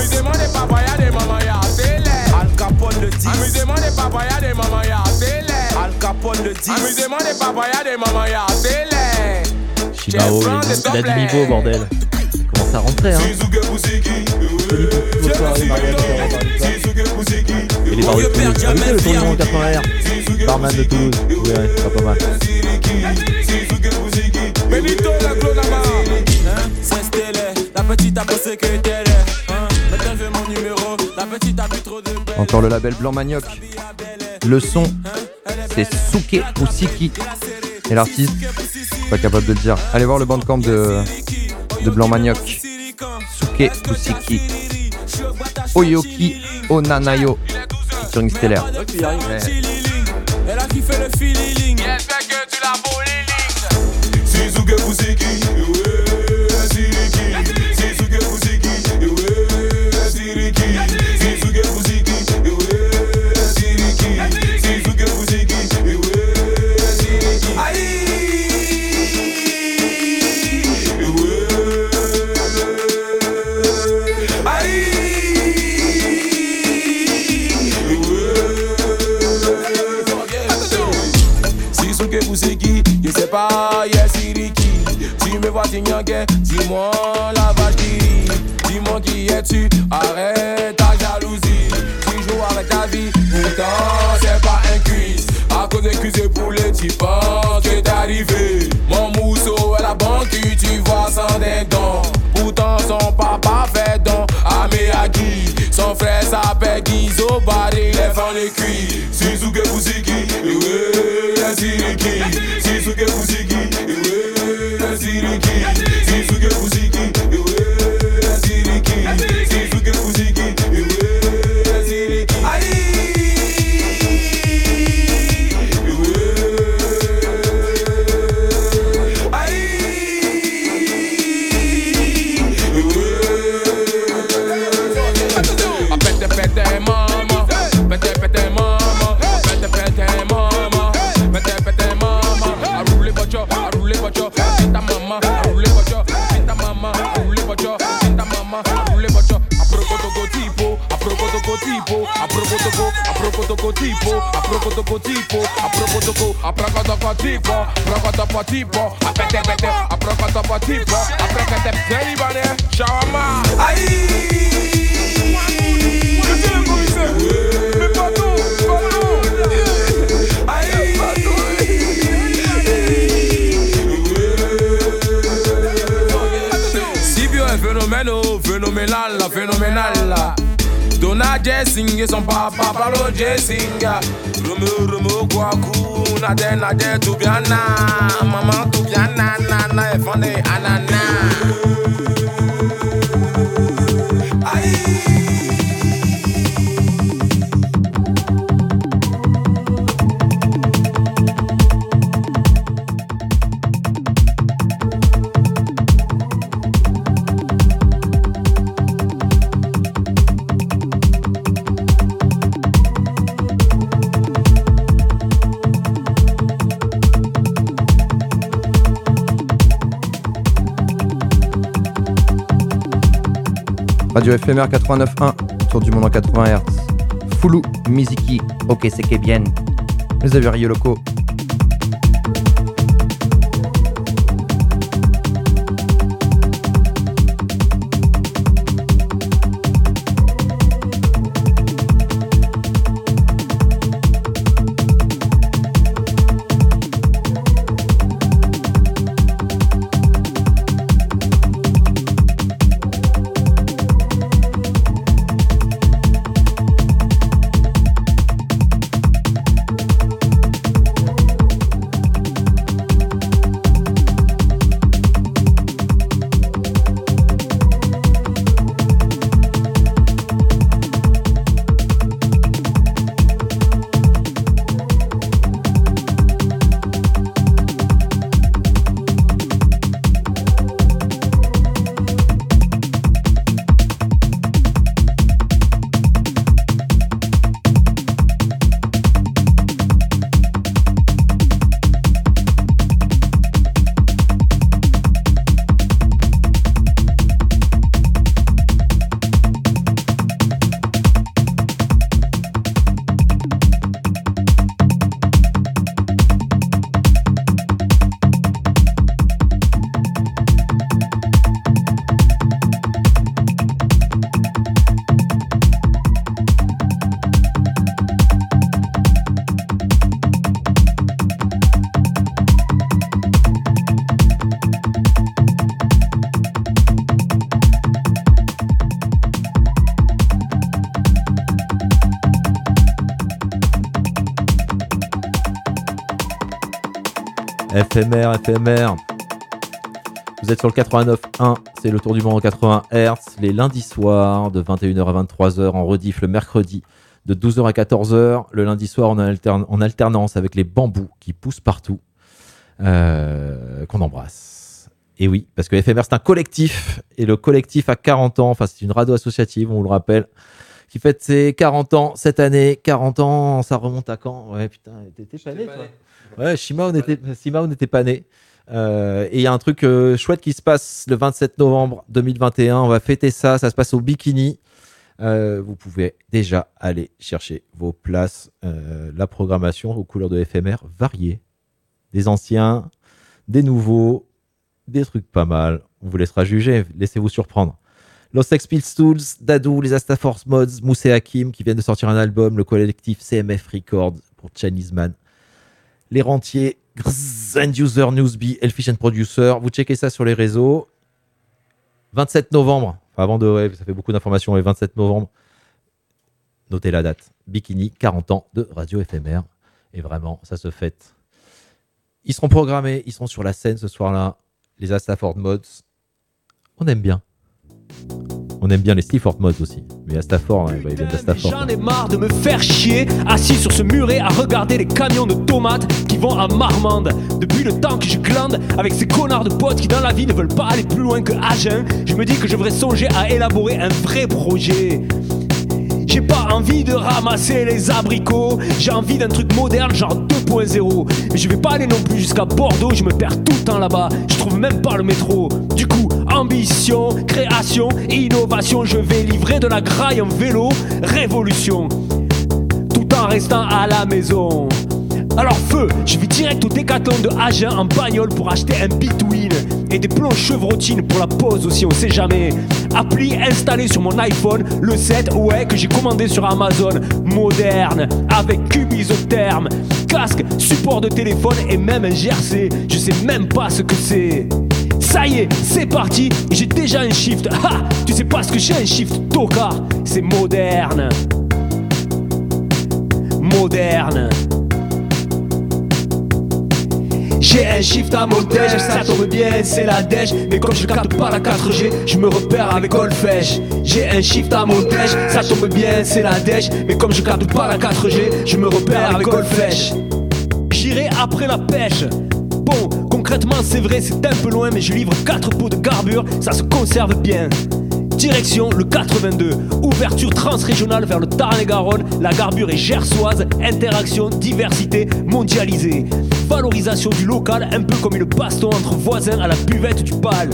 Capone the And with the money, papa, ya the mama, ya say less. Al Capone the And with the money, papa, ya the mama, ya say less. Al Capone the And with the money, papa, ya the mama, ya say less. Chibao, Jeff Brown, il a du niveau, bordel. Il commence à rentrer, hein. Et les bars de Toulouse. Le tour du monde 80 R. Barman de Toulouse. Vous verrez, ce sera pas mal. Benito, la clonama. C'est stélé, la petite a pensé que t'es là. Encore le label Blanc Manioc. Le son, c'est Suke ou Siki. Et l'artiste, pas capable de le dire. Allez voir le bandcamp de, de Blanc Manioc. Suke ou Siki. Oyoki Onanayo. Featuring Stellaire. Elle a kiffé le feeling. J'espère que tu l'as beau les lignes. Suzuki Fusiki, ouais, Siriki. Suzuki Fusiki, ouais, pas, yes. Tu me vois t'ignorer, dis-moi la vache. Dis-moi qui es-tu, arrête ta jalousie. Tu joues avec ta vie, pourtant c'est pas un quiz. À cause des cuisses et poulets, tu penses que t'es arrivé. Mon mousseau est la banque, tu vois sans dents. Pourtant son papa fait don à. Son frère s'appelle Gizo, Barry, les fans les cuits. Suzuki Fusiki, ouais, la Siriki. eu consegui. Eu era siriqui. singe son papa palo je singa Rome rome kwa ku na de na de tu biana mama tu biana na na e fane anana Ai Radio éphémère 89.1, tour du monde en 80 Hz. Fulu, Miziki, ok c'est bien. Les avions locaux. FMR, FMR. Vous êtes sur le 89.1, c'est le tour du monde en 80 Hz, les lundis soirs de 21h à 23h, en rediff le mercredi de 12h à 14h. Le lundi soir, on en alternance avec les bambous qui poussent partout, euh, qu'on embrasse. Et oui, parce que FMR, c'est un collectif, et le collectif a 40 ans, enfin c'est une radio associative, on vous le rappelle, qui fête ses 40 ans cette année. 40 ans, ça remonte à quand? Ouais, putain, t'étais pas né, toi Ouais, Shimao n'était pas né. Euh, et il y a un truc euh, chouette qui se passe le 27 novembre 2021. On va fêter ça. Ça se passe au Bikini. Euh, vous pouvez déjà aller chercher vos places. La programmation aux couleurs de FMR variée. Des anciens, des nouveaux, des trucs pas mal. On vous laissera juger. Laissez-vous surprendre. Los Sex Pistols, Dadou, les Astaforce Mods, Moussé Hakim qui viennent de sortir un album, le collectif CMF Records pour Chinese Man, les rentiers, Grrz, End User Newsby, Elfish and Producer. Vous checkez ça sur les réseaux. 27 novembre, enfin, avant de. ouais, ça fait beaucoup d'informations, et 27 novembre, notez la date. Bikini, 40 ans de radio éphémère. Et vraiment, ça se fête. Ils seront programmés, ils seront sur la scène ce soir-là. Les Astaford Mods. On aime bien. On aime bien les Stifford Mods aussi. Mais Astaford, hein, bah, ils viennent d'Astaford. J'en ai marre de me faire chier, assis sur ce muret à regarder les camions de tomates qui vont à Marmande. Depuis le temps que je glande avec ces connards de potes qui dans la vie ne veulent pas aller plus loin que Agen, je me dis que je devrais songer à élaborer un vrai projet. J'ai pas envie de ramasser les abricots, j'ai envie d'un truc moderne genre 2.0. Mais je vais pas aller non plus jusqu'à Bordeaux, je me perds tout le temps là-bas, je trouve même pas le métro. Du coup, ambition, création, innovation, je vais livrer de la graille en vélo, révolution. Tout en restant à la maison. Alors feu, je vais direct au décathlon de Agen en bagnole pour acheter un Bitwin et des plombs chevrotines pour la pause aussi, on sait jamais. Appli installé sur mon iPhone, le 7, ouais, que j'ai commandé sur Amazon. Moderne, avec cube isotherme, casque, support de téléphone et même un GRC. Je sais même pas ce que c'est. Ça y est, c'est parti, j'ai déjà un shift. Ha [laughs] Tu sais pas ce que j'ai un shift, tocard C'est moderne. Moderne. J'ai un shift à mon déj, ça tombe bien, c'est la déj. Mais comme je capte pas la 4G, je me repère avec Golfech. J'ai un shift à mon déj, ça tombe bien, c'est la déj. Mais comme je capte pas la 4G, je me repère avec Golfech. J'irai après la pêche. Bon, concrètement, c'est vrai, c'est un peu loin, mais je livre 4 pots de garbure, ça se conserve bien. Direction le 82, ouverture transrégionale vers le Tarn-et-Garonne, la garbure est gersoise, interaction, diversité, mondialisée. Valorisation du local, un peu comme une baston entre voisins à la buvette du pal.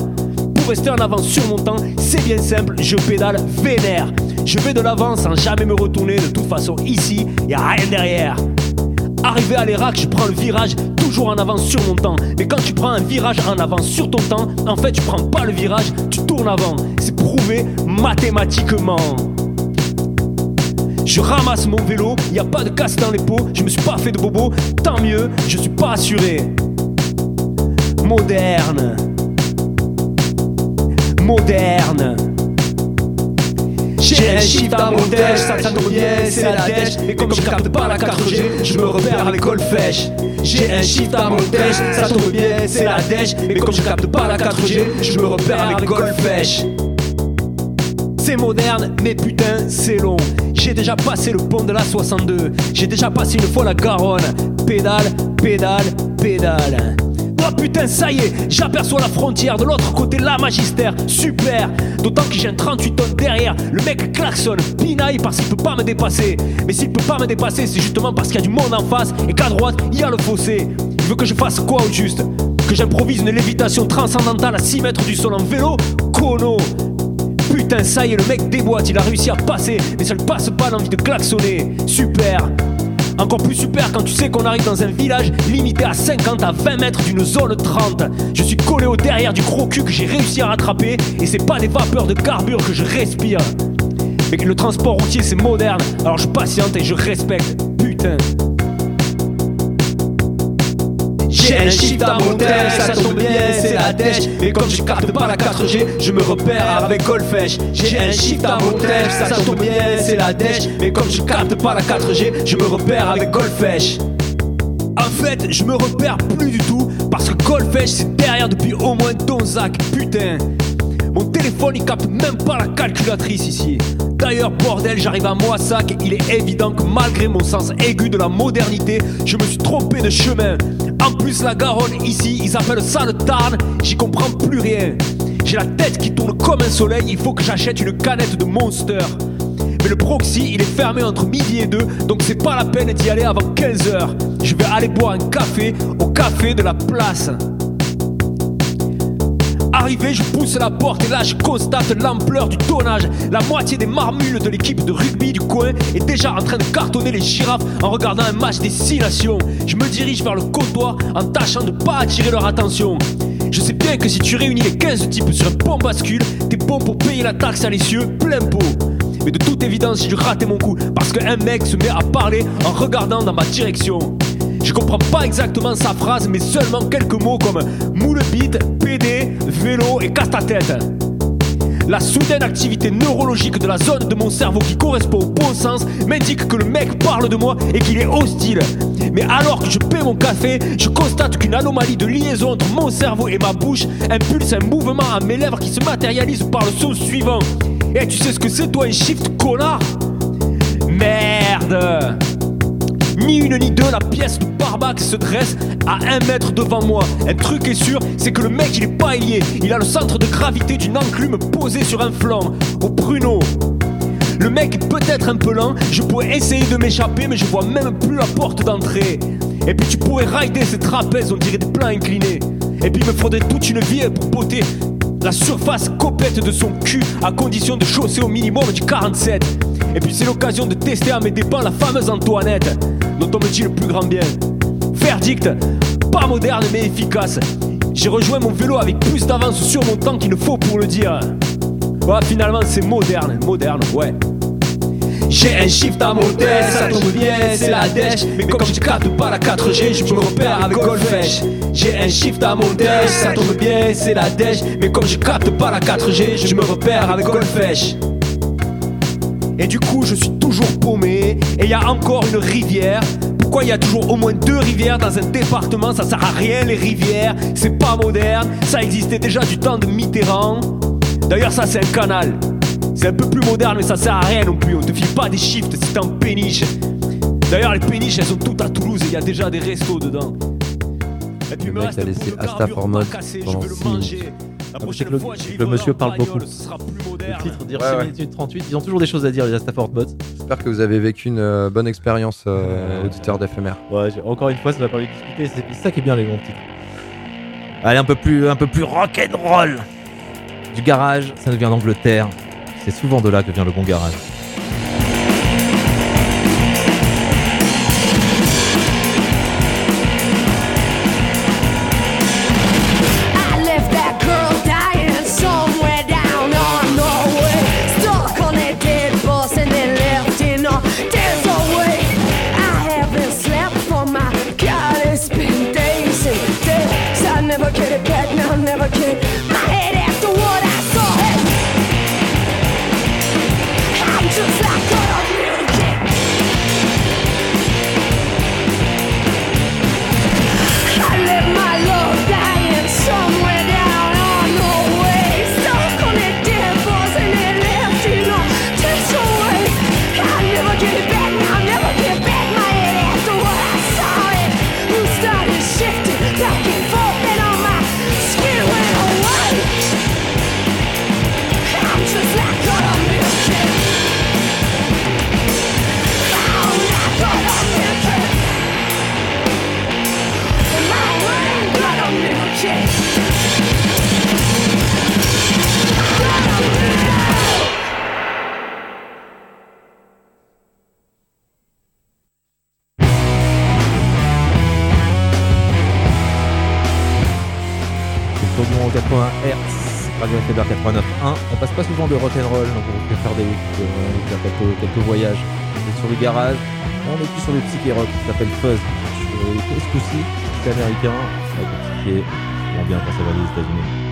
Pour rester en avance sur mon temps, c'est bien simple, je pédale vénère. Je vais de l'avant sans jamais me retourner, de toute façon ici, y a rien derrière. Arrivé à l'Irak, je prends le virage toujours en avance sur mon temps. Mais quand tu prends un virage en avance sur ton temps, en fait tu prends pas le virage, tu tournes avant. C'est prouvé mathématiquement. Je ramasse mon vélo, y a pas de casse dans les pots, je me suis pas fait de bobo, tant mieux, je suis pas assuré. Moderne. Moderne. J'ai un shift à mon ça, ça tombe bien, c'est la dèche. Mais comme je capte pas la 4G, je me repère avec Golfech. J'ai un shift à mon déj, ça tombe bien, c'est la dèche. Mais comme je capte pas la 4G, je me repère avec Golfech. C'est moderne, mais putain, c'est long. J'ai déjà passé le pont de la 62. J'ai déjà passé une fois la Garonne. Pédale, pédale, pédale. Oh putain, ça y est, j'aperçois la frontière de l'autre côté, la magistère. Super, d'autant que j'ai un 38 tonnes derrière. Le mec klaxonne, pinaille parce qu'il peut pas me dépasser. Mais s'il peut pas me dépasser, c'est justement parce qu'il y a du monde en face et qu'à droite, il y a le fossé. Il veut que je fasse quoi au juste? Que j'improvise une lévitation transcendantale à 6 mètres du sol en vélo? Kono Putain, ça y est, le mec déboîte, il a réussi à passer, mais ça lui passe pas l'envie de klaxonner. Super! Encore plus super quand tu sais qu'on arrive dans un village limité à 50 à 20 mètres d'une zone 30. Je suis collé au derrière du gros cul que j'ai réussi à rattraper et c'est pas les vapeurs de carbure que je respire. Mais que le transport routier c'est moderne, alors je patiente et je respecte. Putain. J'ai un shift à mon ça tombe bien, c'est la dèche. Mais comme je capte pas la 4G, je me repère avec Golfech. J'ai un shift à mon ça tombe bien, c'est la dèche. Mais comme je capte pas la 4G, je me repère avec Golfech. En fait, je me repère plus du tout parce que Golfech c'est derrière depuis au moins Donzac. Putain. Mon téléphone il capte même pas la calculatrice ici. D'ailleurs, bordel, j'arrive à Moissac il est évident que malgré mon sens aigu de la modernité, je me suis trompé de chemin. En plus, la Garonne ici, ils appellent ça le Tarn, j'y comprends plus rien. J'ai la tête qui tourne comme un soleil, il faut que j'achète une canette de Monster. Mais le proxy, il est fermé entre midi et deux, donc c'est pas la peine d'y aller avant 15h. Je vais aller boire un café au café de la place. Arrivé, je pousse la porte et là je constate l'ampleur du tonnage. La moitié des marmules de l'équipe de rugby du coin est déjà en train de cartonner les girafes en regardant un match des six nations. Je me dirige vers le comptoir en tâchant de pas attirer leur attention. Je sais bien que si tu réunis les 15 types sur un pont bascule, t'es bon pour payer la taxe à l'essieu plein pot. Mais de toute évidence, j'ai dû rater mon coup parce qu'un mec se met à parler en regardant dans ma direction. Je comprends pas exactement sa phrase, mais seulement quelques mots comme moule bite, PD, vélo et casse ta tête. La soudaine activité neurologique de la zone de mon cerveau qui correspond au bon sens m'indique que le mec parle de moi et qu'il est hostile. Mais alors que je paie mon café, je constate qu'une anomalie de liaison entre mon cerveau et ma bouche impulse un mouvement à mes lèvres qui se matérialise par le son suivant. Et tu sais ce que c'est toi un shift connard? Merde ni une ni deux, la pièce de barbac se dresse à un mètre devant moi. Un truc est sûr, c'est que le mec il est pas ailier. Il a le centre de gravité d'une enclume posée sur un flanc, au pruneau. Le mec est peut-être un peu lent, je pourrais essayer de m'échapper, mais je vois même plus la porte d'entrée. Et puis tu pourrais rider ces trapèzes, on dirait des plans inclinés. Et puis il me faudrait toute une vie pour botter la surface complète de son cul à condition de chausser au minimum du 47. Et puis c'est l'occasion de tester à mes dépens la fameuse Antoinette, dont on me dit le plus grand bien. Verdict, pas moderne mais efficace. J'ai rejoint mon vélo avec plus d'avance sur mon temps qu'il ne faut pour le dire. Ouais, finalement c'est moderne, moderne, ouais. J'ai un shift à modèle, ça tombe bien, c'est la dèche. Mais comme je capte pas la 4G, je me repère avec Golfech. J'ai un shift à modèle, ça tombe bien, c'est la dèche. Mais comme je capte pas la 4G, je me repère avec Golfech. Et du coup, je suis toujours paumé. Et y a encore une rivière. Pourquoi il y a toujours au moins deux rivières dans un département? Ça sert à rien, les rivières. C'est pas moderne. Ça existait déjà du temps de Mitterrand. D'ailleurs, ça, c'est un canal. C'est un peu plus moderne, mais ça sert à rien non plus. On te file pas des shifts t'es en péniche. D'ailleurs, les péniches, elles sont toutes à Toulouse et il y a déjà des restos dedans. Le me mec a laissé de Asta gravure for mode pas cassé, je pendant veux le six manger. minutes. La Ah, le, fois, le monsieur parle beaucoup. ce sera plus Le titre dire Ouais, 6 ouais. minutes 38, ils ont toujours des choses à dire, les Astafort Bots. J'espère que vous avez vécu une euh, bonne expérience, euh, auditeur d'FMR. Ouais, encore une fois, ça va pas lui discuter, c'est ça qui est bien les longs titres. Allez, un peu plus, un peu plus rock'n'roll. Du garage, ça nous vient d'Angleterre. C'est souvent de là que vient le bon garage. S'appelle Fuzz. Sur le- Ce coup-ci, c'est américain, avec le psyché, on bien quand ça va les États-Unis.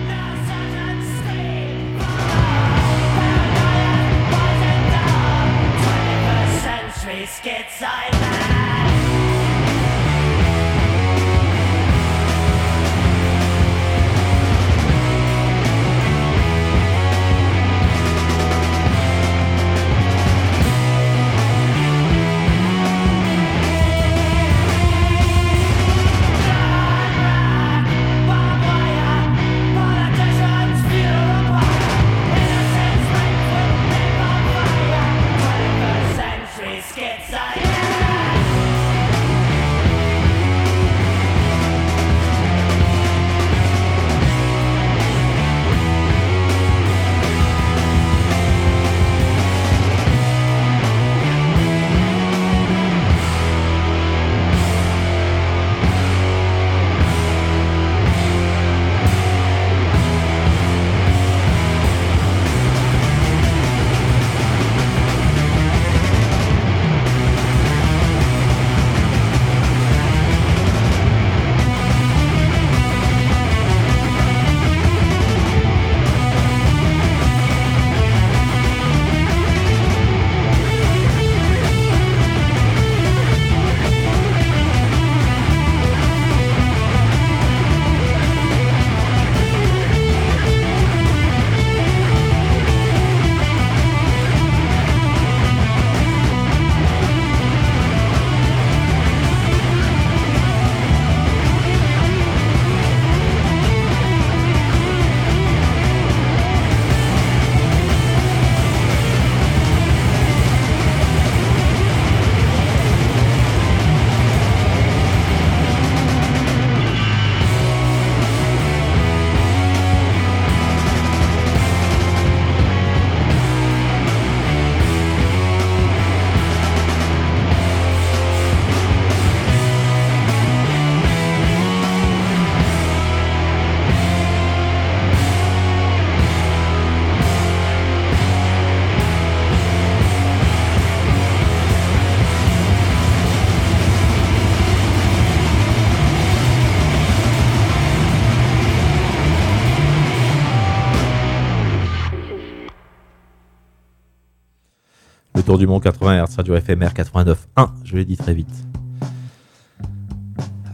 Du monde 80 Hz, radio FMR 89.1, je l'ai dit très vite.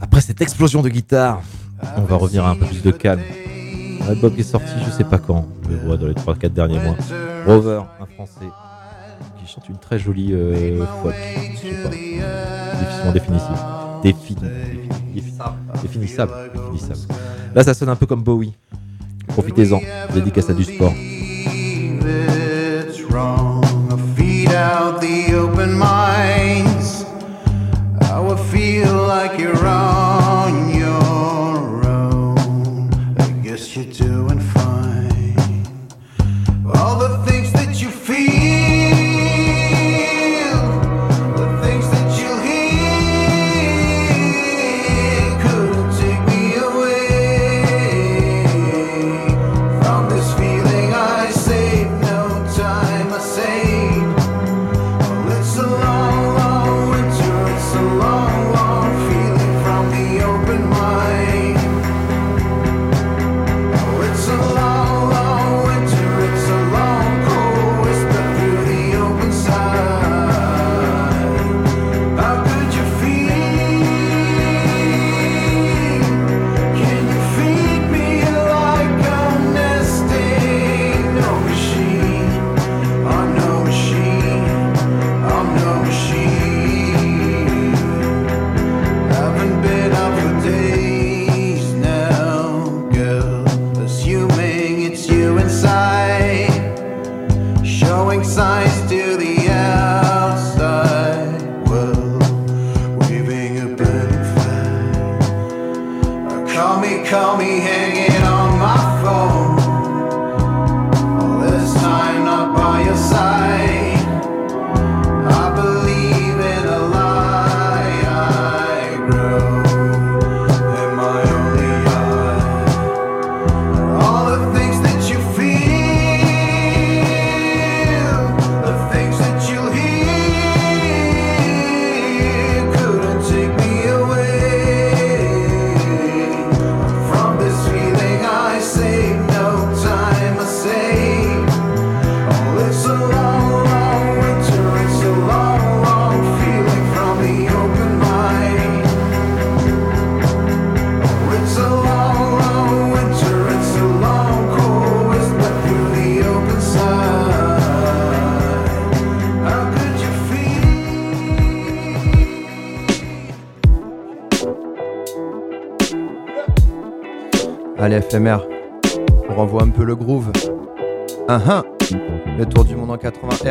Après cette explosion de guitare, on va revenir à un peu plus de calme. Un album qui est sorti, je sais pas quand, je le vois dans les 3-4 derniers mois. Rover, un français, qui chante une très jolie euh, folk, je sais pas, difficilement définitive. Défini, défini- définissable, définissable. Là, ça sonne un peu comme Bowie. Profitez-en, dédicace à du sport. down.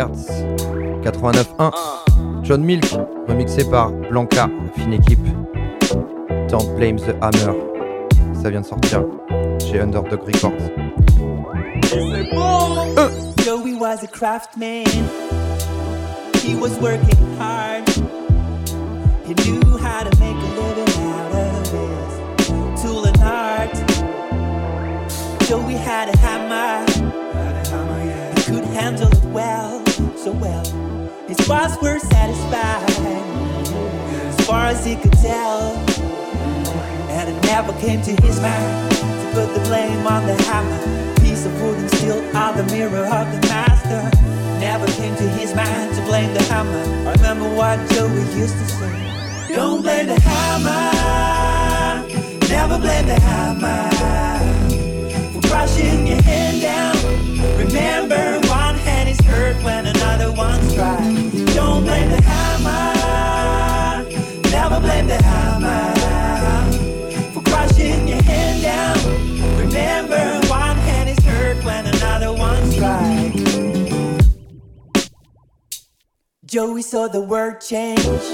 Monde en 80 Hz. 89.1. John Milk, remixé par Blanca, la fine équipe. Don't blame the hammer. Ça vient de sortir chez Underdog Records. Joey was a craftsman. He was working hard. He knew how to make a living out of his tool and art. Joey had a hammer. He could handle it well, so well. His boss were satisfied as far as he could tell. And it never came to his mind to put the blame on the hammer. Piece of wood and steel are the mirror of the master. Never came to his mind to blame the hammer. I remember what Joey used to say. Don't blame the hammer. Never blame the hammer. For crushing your hand down. Remember, one hand is hurt when another Don't blame the hammer. Never blame the hammer. For crushing your hand down. Remember, one hand is hurt when another one's dry. Joey saw the world change.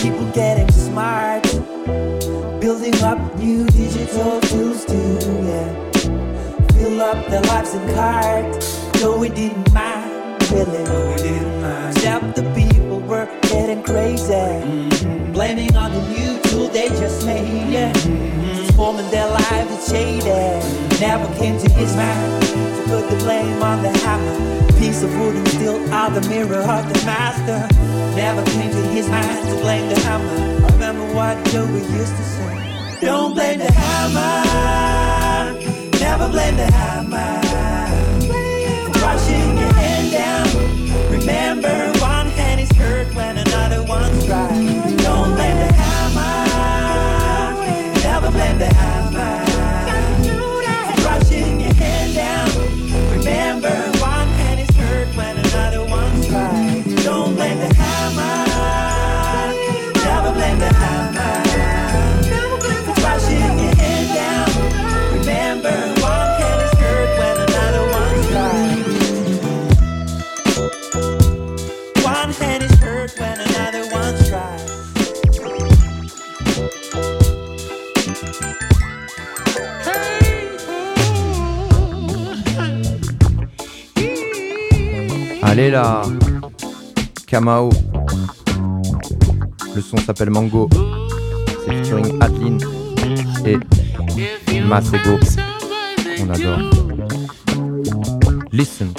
People getting smart. Building up new digital tools to, yeah. Fill up their lives in cards. Joey didn't mind, didn't mind. Except the people were getting crazy. Mm-hmm. Blaming on the new tool they just made, yeah. Mm-hmm. Transforming their lives, it's shady. Mm-hmm. Never came to his mind to put the blame on the hammer. Piece of wood and steel are the mirror of the master. Never came to his mind to blame the hammer. I remember what Joey used to say. Don't blame the hammer. Never blame the hammer. For Remember, one hand is hurt when another one's right. Allez là Kamao. Le son s'appelle Mango. C'est featuring Atlin et Masego. On adore. Listen.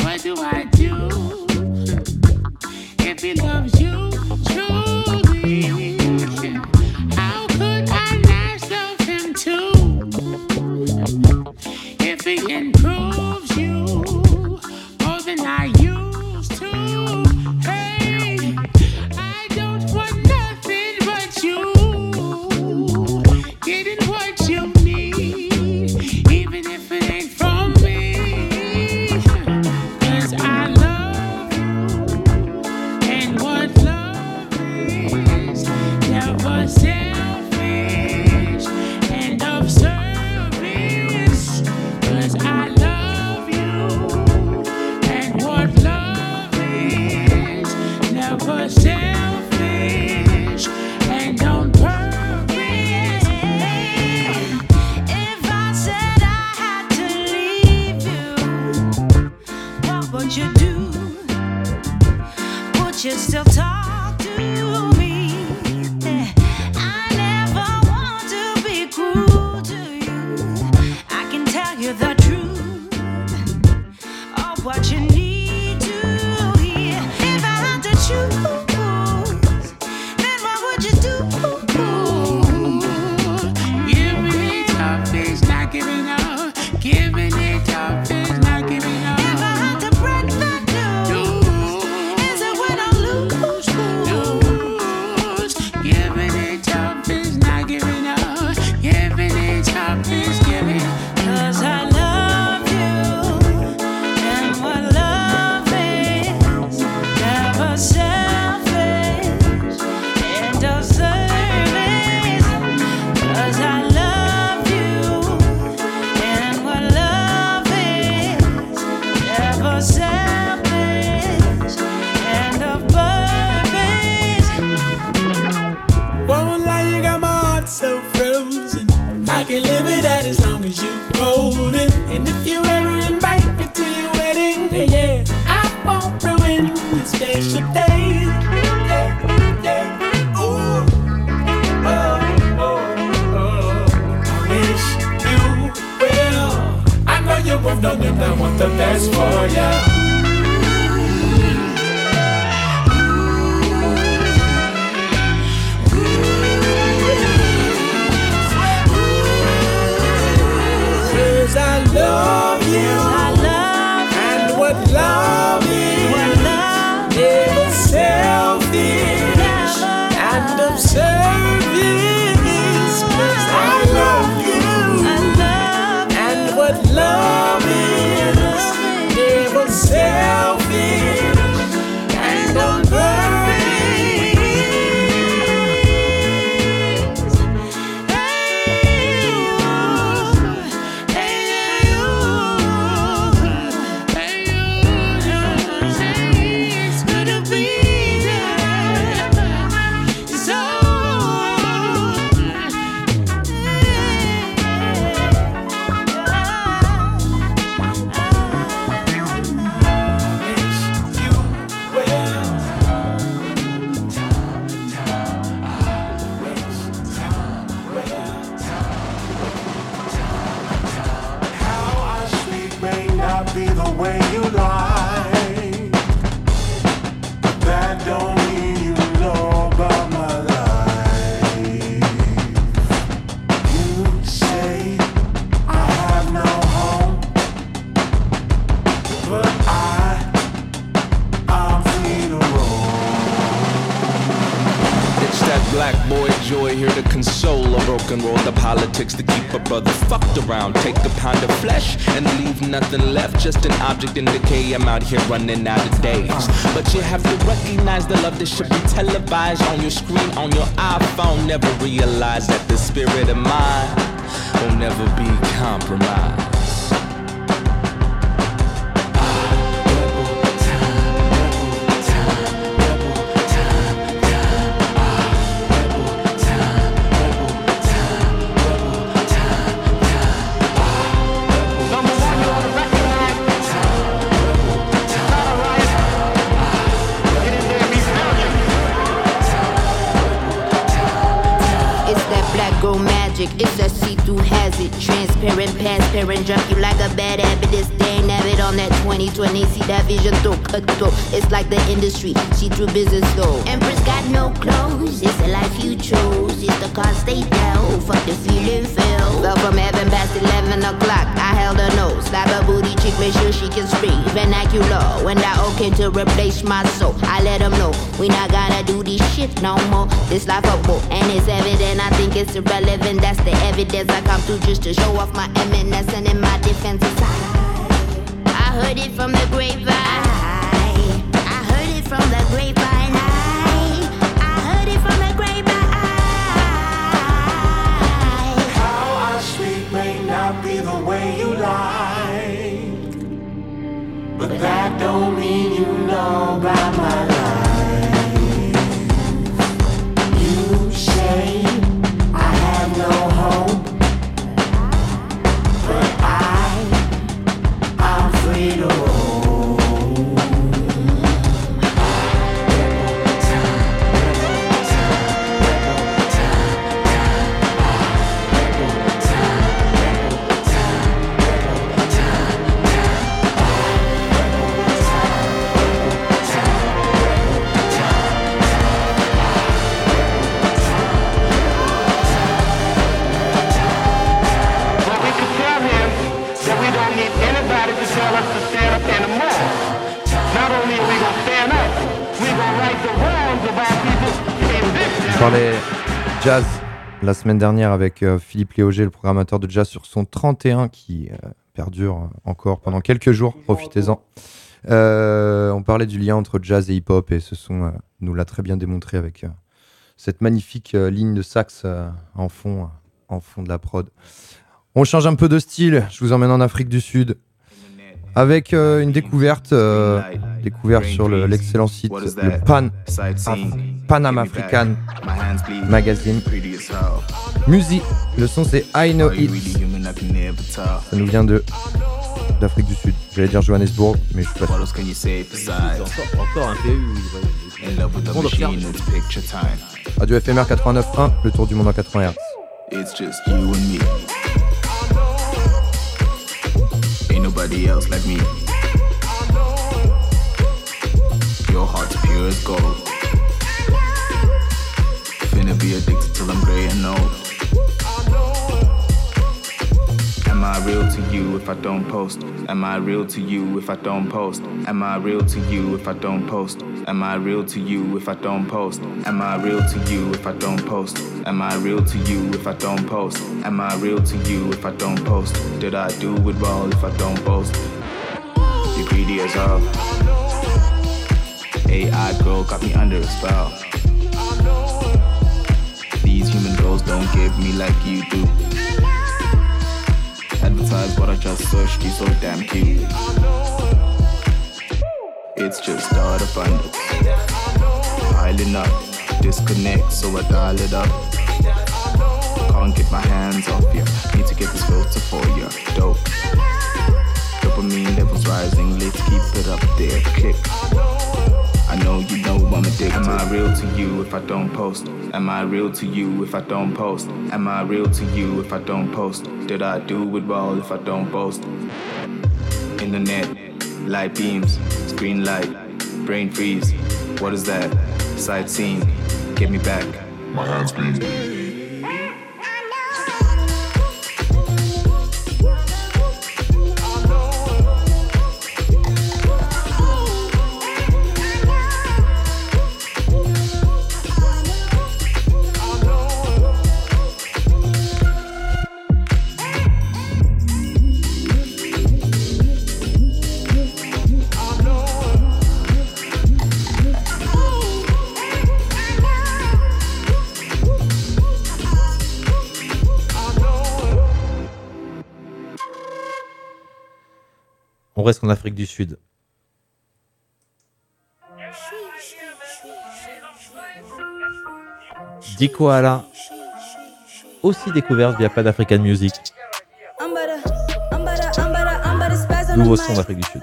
here running out of days. But you have to recognize the love that should be televised on your screen, on your iPhone. Never realize that the spirit of mine will never be compromised. Transparent, jump you like a bad habit. This thing have it on that 2020. See that vision through, cut through. It's like the industry. She through business though. Empress got no clothes. It's the life you chose. It's the cost they tell. Fuck the feeling fell. Fell from heaven past 11 o'clock. I held her nose. Slap her booty cheek. Make sure she can speak vernacular. When that O came to replace my soul, I let them know we not gonna do this shit no more. This life a bore, and it's evident. I think it's irrelevant. That's the evidence I come through just to show off my eminence and in my defense. I heard it from the grapevine. I heard it from the grapevine. I heard it from the grapevine. How I speak may not be the way you like, but that don't mean you know about my life. Je parlais jazz la semaine dernière avec euh, Philippe Léoger, le programmateur de jazz sur son 31 qui euh, perdure encore pendant quelques jours. Profitez-en. Euh, on parlait du lien entre jazz et hip-hop et ce son nous l'a très bien démontré avec cette magnifique ligne de sax en fond, en fond de la prod. On change un peu de style. Je vous emmène en Afrique du Sud avec une découverte, découverte sur le- l'excellent site le Pan Panam African Magazine. Musique, le son c'est I Know It. Ça nous vient de d'Afrique du Sud. J'allais dire Johannesburg, mais je suis pas sûr. Encore un time. Radio FMR 89.1, le tour du monde en 80 Hz. It's just you and me. Ain't nobody else like me. Your heart's pure as gold. Finna be addicted till I'm gray and old. Am I real to you if I don't post? Am I real to you if I don't post? Am I real to you if I don't post? Am I real to you if I don't post? Am I real to you if I don't post? Am I real to you if I don't post? Am I real to you if I don't post? Did I do it well if I don't boast? You're greedy as hell. AI girl got me under a spell. These human girls don't give me like you do. Advertise what I just searched, you so damn cute. It's just data bundles. Piling up, disconnect, so I dial it up. Can't get my hands off you. Need to get this filter for you. Dope. Dopamine levels rising, let's keep it up there. Click. I know you know I'm addicted. Am I real to you if I don't post? Am I real to you if I don't post? Am I real to you if I don't post? Did I do it well if I don't boast? Internet, light beams, screen light, brain freeze. What is that? Sightseeing, get me back. My hands bleed. Reste en Afrique du Sud. Diko Ala, aussi découverte via Pan African Music. Nouveau son d'Afrique du Sud.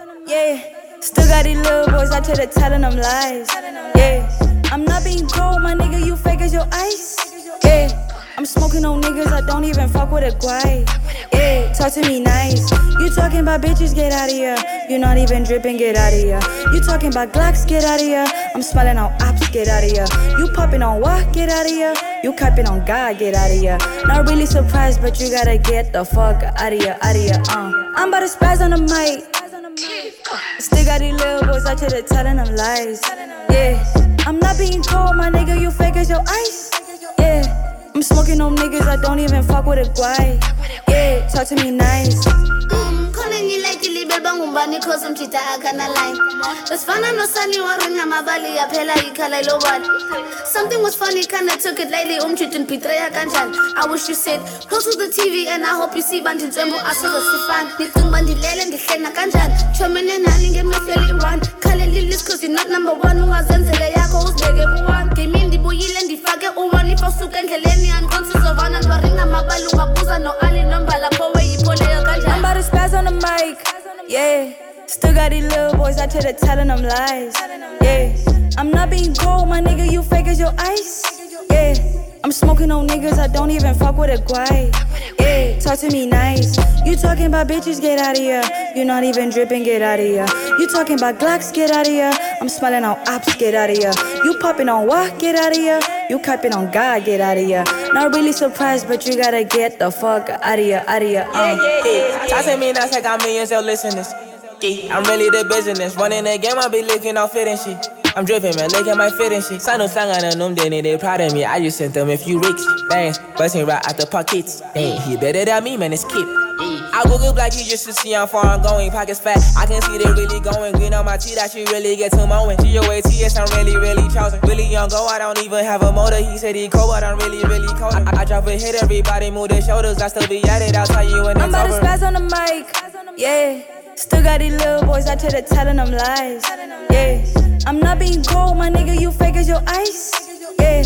I'm smoking on niggas, I don't even fuck with a guy. Yeah, talk to me nice. You talking about bitches, get out of here. You're not even dripping, get out of here. You talking about Glocks, get out of here. I'm smelling on ops, get out of here. You popping on what, get out of here. You capping on God, get out of here. Not really surprised, but you gotta get the fuck out of here, out of here. Uh. I'm about to spaz on the mic. Still got these little boys out here telling them lies. Yeah, I'm not being cold, my nigga. You fake as your ice. Yeah. Smoking on niggas, I don't even fuck with a guy. Yeah, talk to me nice. Mm, ilobali. Something was funny kinda took it lately umjida ndibhitreya kanjani? I wish you said close to the tv and i hope you see bandintswembu asoze sifane ndicinga uba ndilele ndihlena kanjani? Tshomene nani ngemefeli one? Khalela ilist cause you're not number one ungazenzele yakho uzibeke ku-one ngemini ndibuyile ndifake u-one usuke endleleni no-ali I'm the mic. Yeah. Still got these little boys out here telling them lies. Yeah. I'm not being cold, my nigga. You fake as your ice. Yeah. I'm smoking on niggas, I don't even fuck with a guy. Yeah, talk to me nice. You talking about bitches, get out of here. You're not even dripping, get out of here. You talking about Glocks, get out of here. I'm smelling on ops, get out of here. You popping on what, get out of here. You capping on God, get out of here. Not really surprised, but you gotta get the fuck out of here, out of here. Uh. Yeah, Talk to me now, I got millions of listeners. I'm really the business. Running the game, I be licking off fit and shit. I'm dripping, man, look at my fit and shit. Sign no song on them, then they proud of me. I just sent them a few ricks. Bangs, busting right out the pockets. Damn, he better than me, man, it's Kip. I Google black you just to see how far I'm going. Pockets fat, I can see they really going. Green on my teeth, I should really get to mowing. G-O-A-T-S, I'm really, really chosen. Really young, go, I don't even have a motor. He said he cold, but I'm really, really cold. I, I drop a hit, everybody move their shoulders. I still be at it, I'll tell you when I'm it's about to spaz on the mic. Yeah. Still got these little boys out here telling them lies. Yeah. I'm not being cold, my nigga. You fake as your ice. Yeah.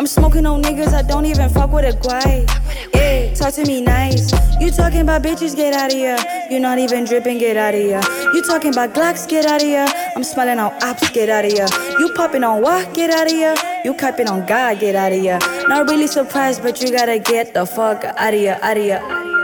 I'm smoking on niggas, I don't even fuck with a guy. Yeah, talk to me nice. You talking about bitches, get out of here. You're not even dripping, get out of here. You talking about Glocks, get out of here. I'm smelling on ops, get out of here. You popping on what, get out of here. You capping on God, get out of here. Not really surprised, but you gotta get the fuck out of here, out of here.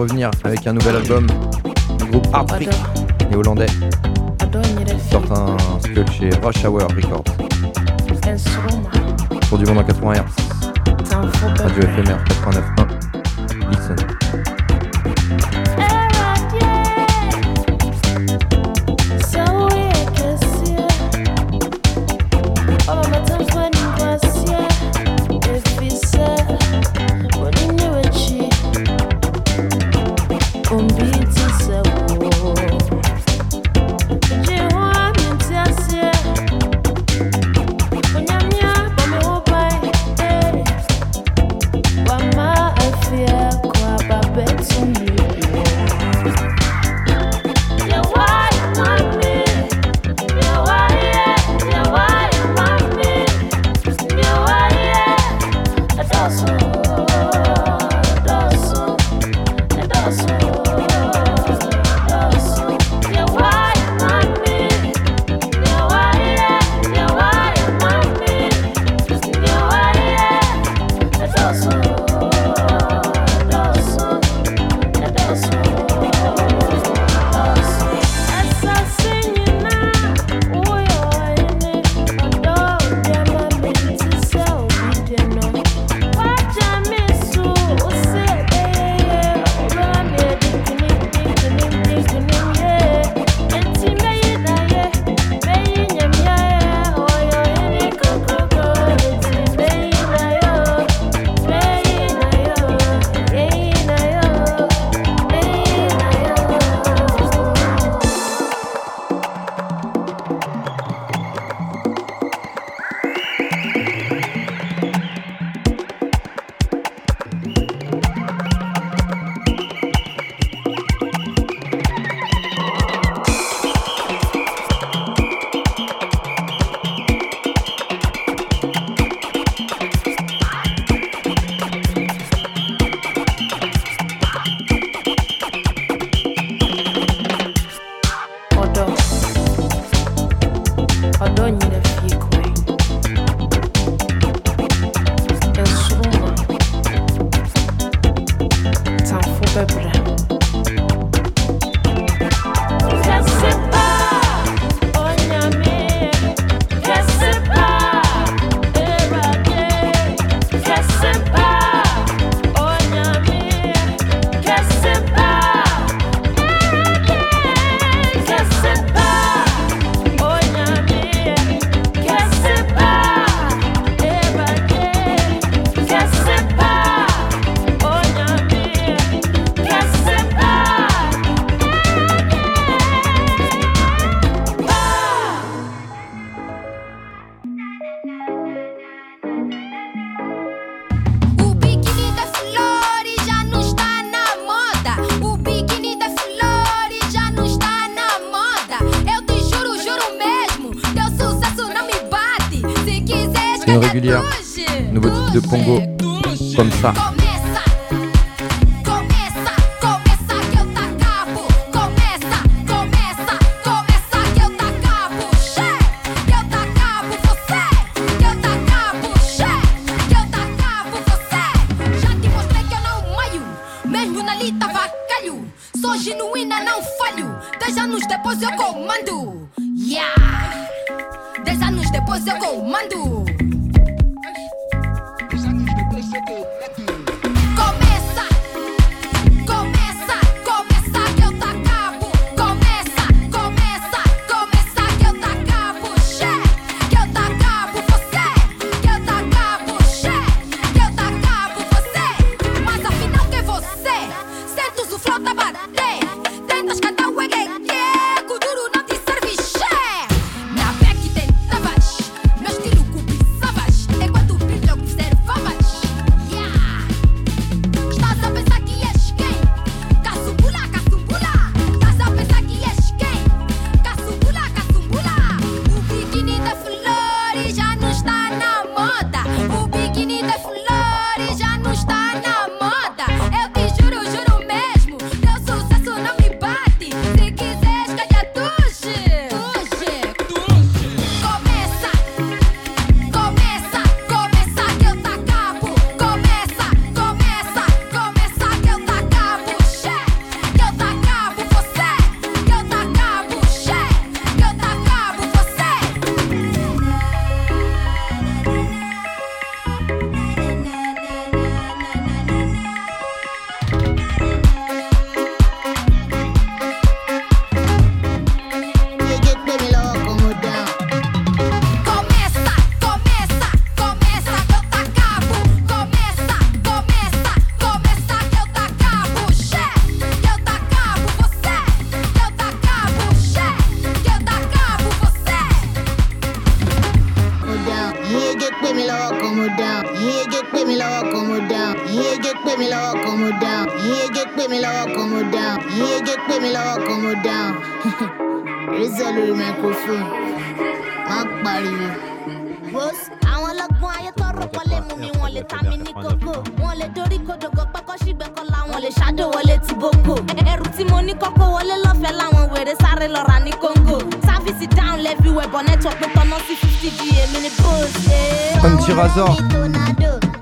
revenir avec un nouvel album du groupe Heartbreak, les Hollandais. Sortent un skull chez Rush Hour Records. Pour du monde en 80 Hz. Radio éphémère.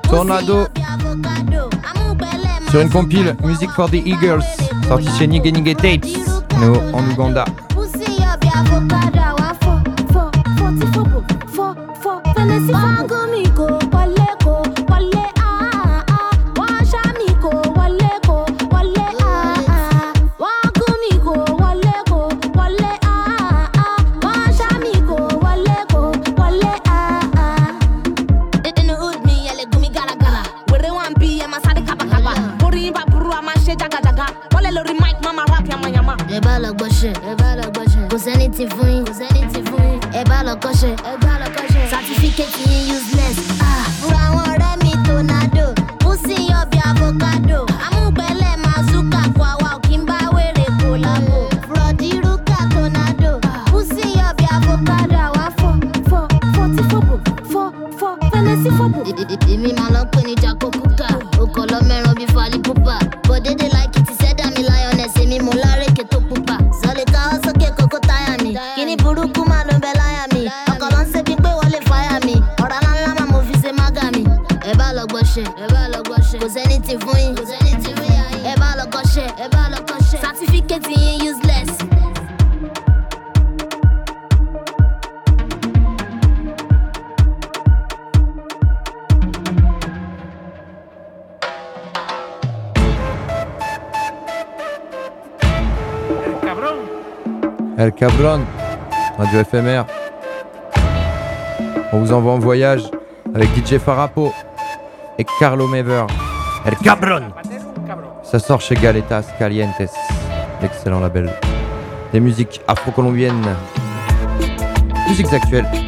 Tornado. Sur une compile Music for the Eagles, sortie chez Nige Nige Tapes, on est en Ouganda. Cabron, Radio FMR. On vous envoie en voyage avec DJ Farapo et Carlo Mever. El Cabron Ça sort chez Galetas Calientes, l'excellent label. Des musiques afro-colombiennes, musiques actuelles.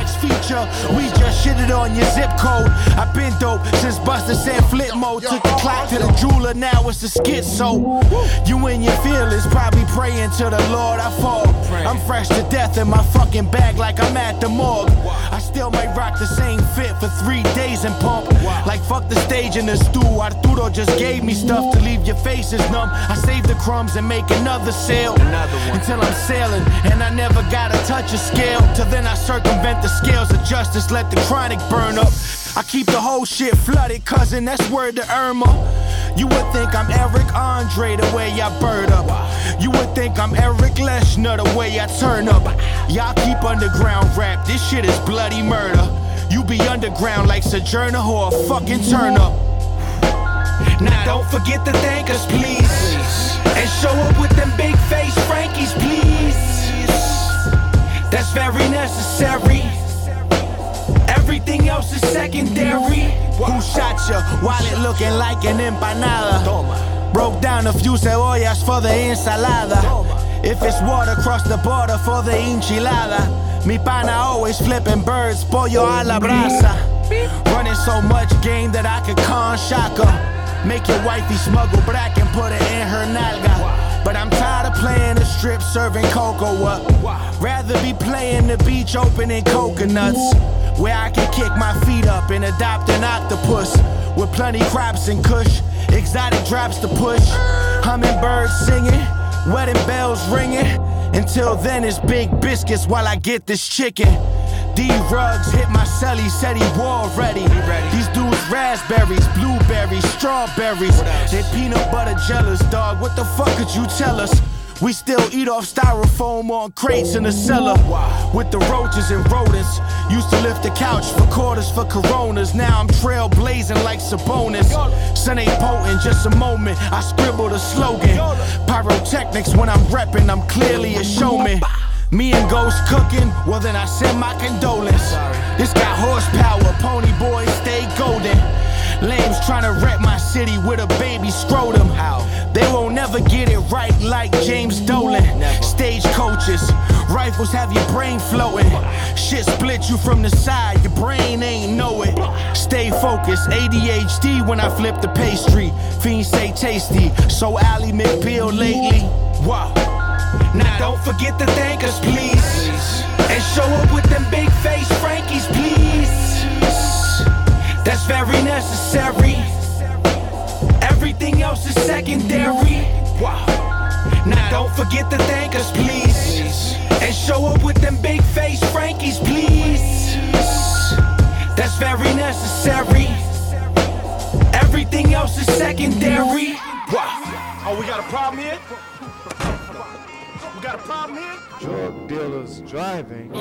make arrangements. Yo, it's the kid who still saran wrap these up. Ease up, unless you got the brand from my anthrax feature. We just shitted on your zip code. I've been dope since Buster said flip mode. Took the clock to the jeweler, now it's a schizo. You and your feelings probably praying to the Lord I fall. I'm fresh to death in my fucking bag like I'm at the morgue. I still might rock the same fit for three days and pump. Like fuck the stage in the stew. Arturo just gave me stuff to leave your faces numb. I save the crumbs and make another sale. Until I'm sailing and I never gotta touch a scale. Till then I circumvent the scales of justice, let the chronic burn up. I keep the whole shit flooded, cousin. That's word to Irma. You would think I'm Eric Andre the way I bird up. You would think I'm Eric Leshner the way I turn up. Y'all keep underground rap. This shit is bloody murder. You be underground like Sojourner or a fucking turn up. Now don't forget to thank us, please. And show up with them big face Frankies, please. That's very necessary. Everything else is secondary. Who shot you while it looking like an empanada? Broke down a few cebollas for the ensalada. If it's water, cross the border for the enchilada. Mi pana always flipping birds, pollo a la brasa. Running so much game that I could con shaka. Make your wifey smuggle black and put it in her nalga. But I'm tired of playing the strip serving cocoa up. Rather be playing the beach opening coconuts. Where I can kick my feet up and adopt an octopus. With plenty crops and kush, exotic drops to push. Hummingbirds singing, wedding bells ringing. Until then, it's big biscuits while I get this chicken. D rugs hit my celly, said he war ready. These dudes raspberries, blueberries, strawberries. They peanut butter jealous, dog. What the fuck could you tell us? We still eat off styrofoam on crates in the cellar. With the roaches and rodents. Used to lift the couch for quarters for coronas. Now I'm trailblazing like Sabonis. Sun ain't potent, just a moment. I scribbled a slogan. Pyrotechnics when I'm repping, I'm clearly a showman. Me and Ghost cooking, well then I send my condolence. This got horsepower, pony boys stay golden. Lames trying to wreck my city with a baby scrotum. They won't never get it right like James Dolan. Stage coaches, rifles have your brain floating. Shit split you from the side, your brain ain't know it. Stay focused, ADHD when I flip the pastry. Fiends say tasty, so Ally McBeal lately. Wow. Now don't forget to thank us, please. And show up with them big face Frankies, please. That's very necessary. Everything else is secondary. Wow. Now don't forget to thank us, please. And show up with them big face Frankies, please. That's very necessary. Everything else is secondary. Wow. Oh, we got a problem here? We got a problem here? Drug dealers driving.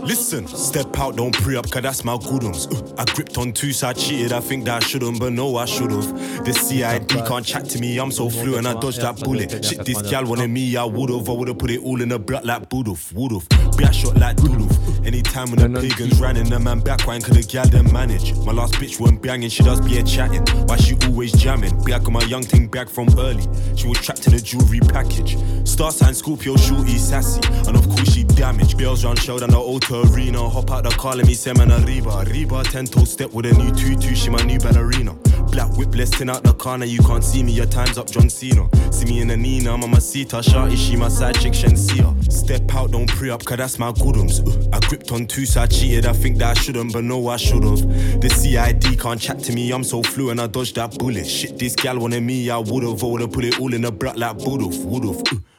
Listen, step out, don't pre up, cause that's my goodums. Uh, I gripped on two, so I cheated. I think that I shouldn't, but no, I should've. The CID can't chat to me, I'm so fluent, I dodged that bullet. Shit, this gal wanted me, I would've. I would've put it all in a block like Buduf, would've. Be a shot like Duluth. Anytime when the pagans ran in, the man back, wine, cause the gal them manage. My last bitch weren't banging, she does be a chatting. Why she always jamming? Back on my young thing back from early. She was trapped in a jewelry package. Star sign Scorpio, shorty, sassy. And of course she damaged. Bills run showed on the auto arena. Hop out the car, let me say man Arriba. Arriba, 10 toe step with a new tutu, she my new ballerina. Black whip, listing out the corner, you can't see me, your time's up, John Cena. See me in a Nina, Mama Sita, Shawty, she my side chick, Shensia. Step out, don't pre up, cause that's my goodums. I gripped on two, so I cheated, I think that I shouldn't, but no, I should've. The CID can't chat to me, I'm so fluent, I dodged that bullet. Shit, this gal wanted me, I would've, I would've put it all in a block like Buduf, would've. Uh,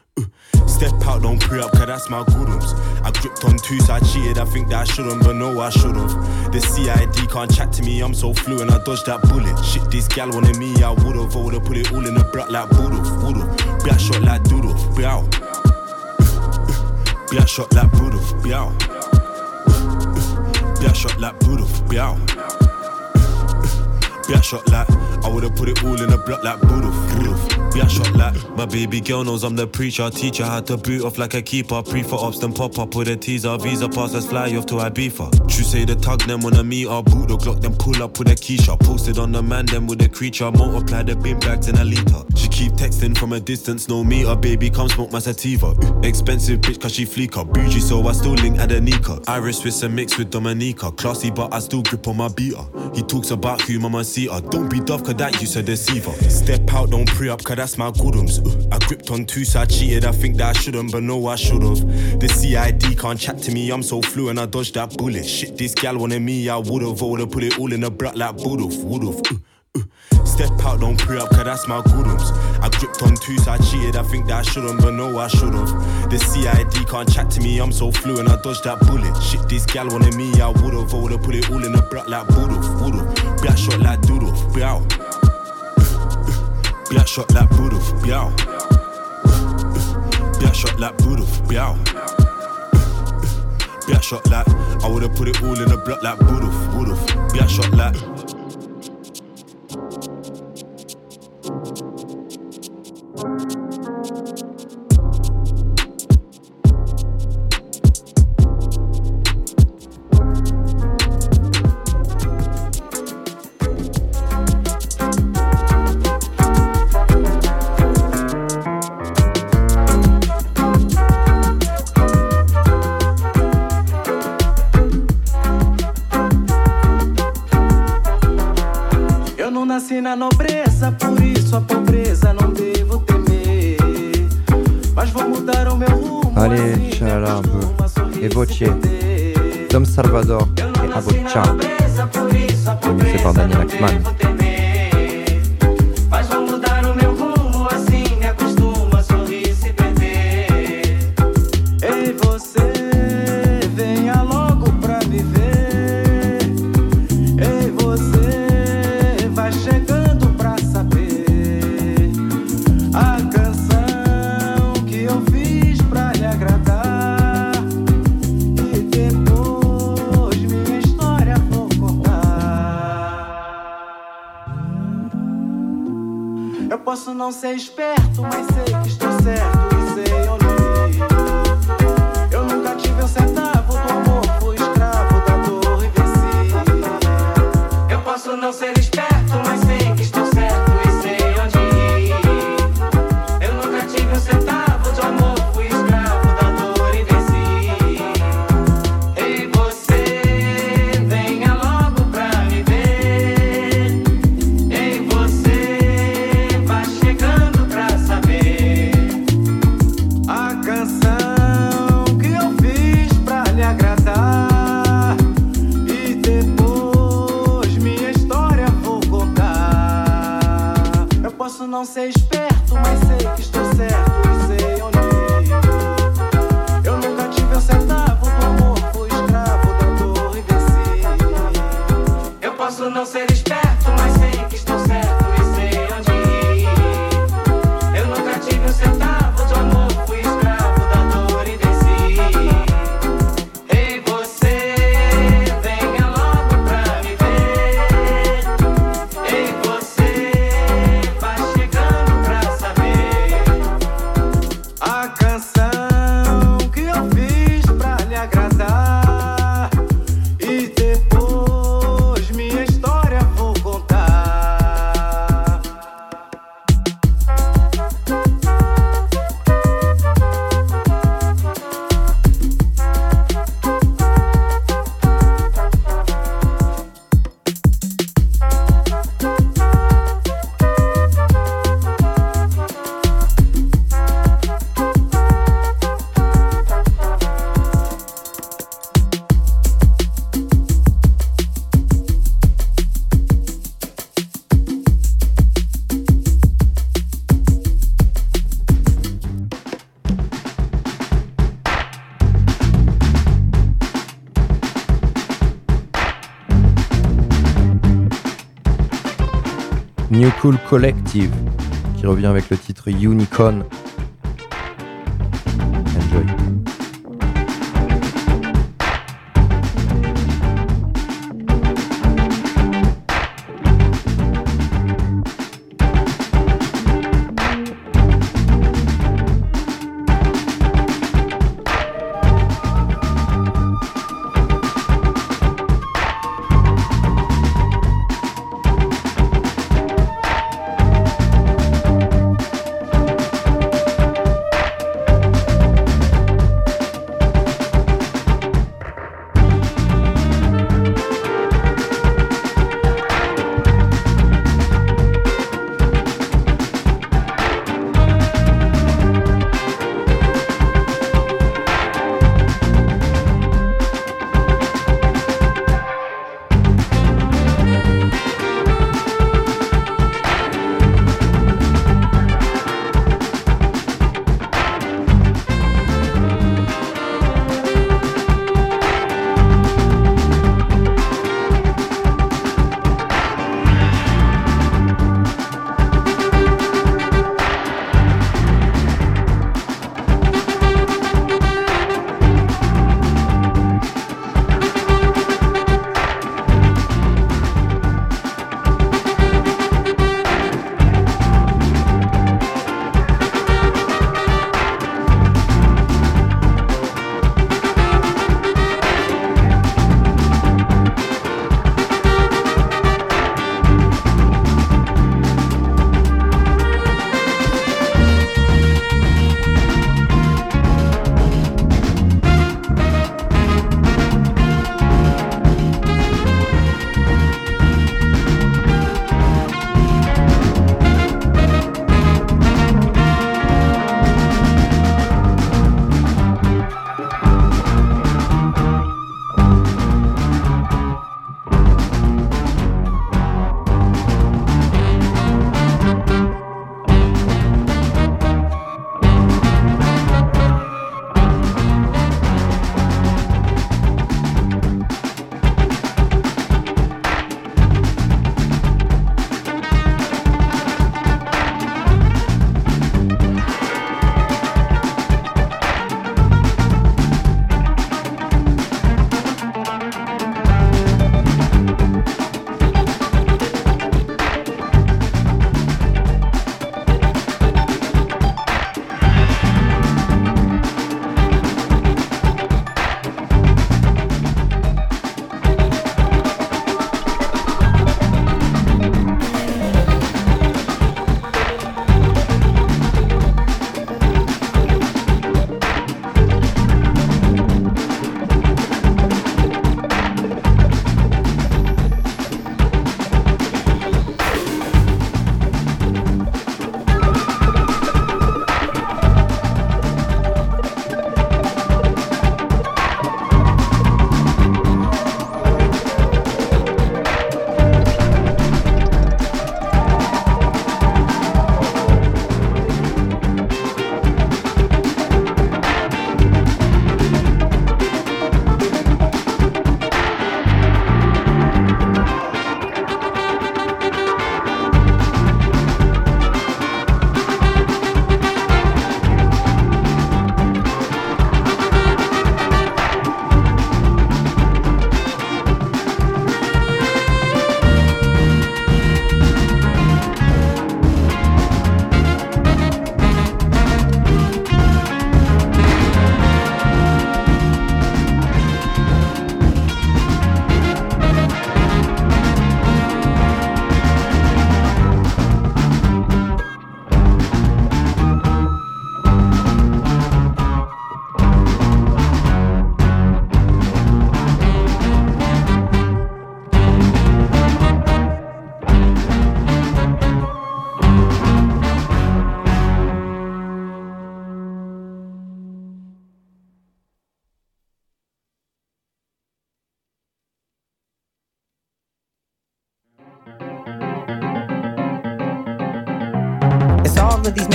Step out, don't pre up, cause that's my goodums. I gripped on two, so I cheated. I think that I shouldn't, but no, I should've. The CID can't chat to me, I'm so fluent, I dodged that bullet. Shit, this gal wanted me, I would've, I would've put it all in a block like Buduf, would've. Shot like Doodle, be out. Be a shot like Buduf, be out. Be a shot like Buduf, be out. Be a shot like, I would've put it all in a block like Buduf, would've. Shot like my baby girl knows I'm the preacher. Teacher had to boot off like a keeper. Pre for ops, then pop up with a teaser. Visa pass, let's fly off to Ibiza. True say the tug, them when I meet her. Boot the Glock, then pull up with a keysha. Posted on the man, then with a creature. Multiply the bin bags in a liter. She keep texting from a distance, no meter. Baby, come smoke my sativa. Ooh, expensive bitch, cause she fleeker. Bougie, so I still link Adenika. Irish Swiss and mix with Dominica. Classy, but I still grip on my beater. He talks about who mama see her. Don't be tough, cause that you's a deceiver. Step out, don't pre up, cause that's my goodums. I gripped on two, so I cheated. I think that I shouldn't, but no, I should've. The CID can't chat to me, I'm so fluent, I dodged that bullet. Shit, this gal wanted me, I would've. I would've put it all in a block like. Ooh, ooh. Step out, don't pre up, cause that's my goodums. I gripped on two, so I cheated. I think that I shouldn't, but no, I should've. The CID can't chat to me, I'm so fluent, I dodged that bullet. Shit, this gal wanted me, I would've. I would've put it all in a block like would've, would've. Black shot like doodle, bow. Black shot like Budov, bow. Black shot like Budov, bow. Black shot like I would've put it all in a block like Budov, Budov. Black shot like. New Cool Collective qui revient avec le titre Unicorn.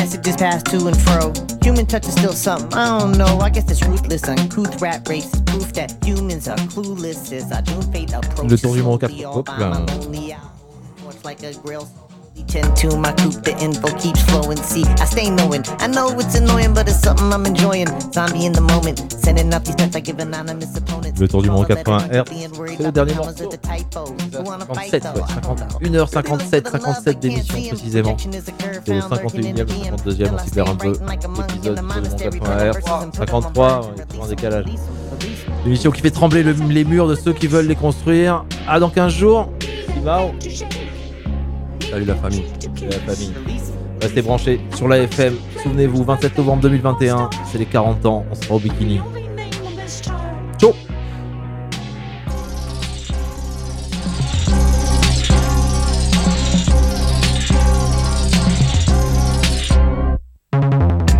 Messages pass to and fro. Human touch is still something, I don't know. I guess it's ruthless, uncouth rap race is proof that humans are clueless as our doom fate approaches. Le tour du monde 4. Hop là. my lonely hour. It's like a grill. Tend to my coupe, the info keeps flowing. See, I stay knowing. I know it's annoying, but it's something I'm enjoying. Zombie in the moment, sending out these texts I give anonymous opponents. Le tour du monde 80 Hz. C'est le dernier morceau. 57, ouais, 50, 1h57, 57 d'émission précisément. C'est le 51e, le 52e, on s'y perd un peu. L'épisode du tour du monde 80 Hz. 53, ouais, il y a toujours un décalage. L'émission qui fait trembler le- les murs de ceux qui veulent les construire. Ah, dans 15 jours, Simao. Salut la famille. Salut la famille. Restez branchés sur la FM. Souvenez-vous, 27 novembre 2021, c'est les 40 ans. On sera au bikini. Ciao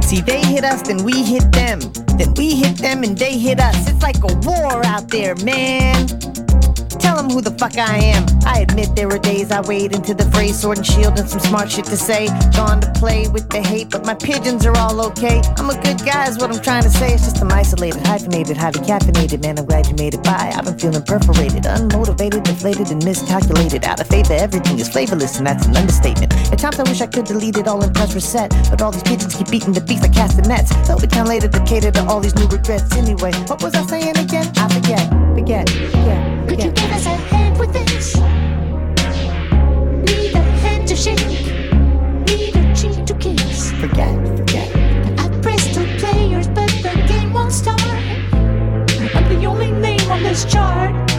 See, they hit us, then we hit them. Then we hit them and they hit us. It's like a war out there, man. Them who the fuck I am. I admit there were days I wade into the fray, sword and shield, and some smart shit to say. Gone to play with the hate, but my pigeons are all okay. I'm a good guy, is what I'm trying to say. It's just I'm isolated, hyphenated, highly caffeinated. Man, I'm glad you made it by. I've been feeling perforated, unmotivated, deflated, and miscalculated. Out of favor, everything is flavorless, and that's an understatement. At times I wish I could delete it all and press reset, but all these pigeons keep beating the beats like castanets. They'll be time later to cater to all these new regrets. Anyway, what was I saying again? I forget, forget, forget. Could you give us a hand with this? Need a hand to shake, need a cheek to kiss. Forget, forget. I pressed two players, but the game won't start. I'm the only name on this chart.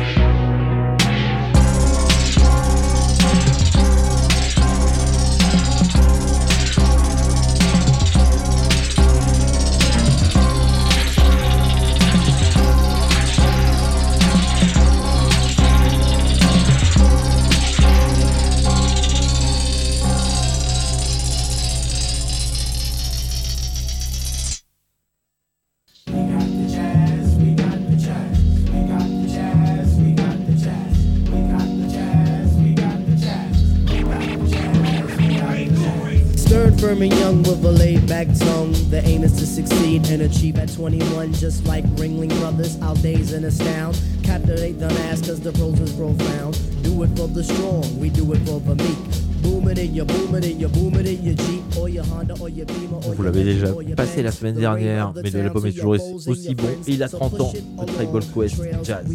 Firm, and young with a laid back tongue. The aim is to succeed and achieve at 21, just like Ringling Brothers. Our days and astound. Captivate the mass cause the prose is profound. Do it for the strong, we do it for the meek. Boom it in your boom it in your boom it in your Jeep or your Honda or your Beamer or Vous l'avez déjà passé la semaine dernière, mais l'album est toujours aussi bon. Et il a 30 ans, le Tribal Quest Jazz.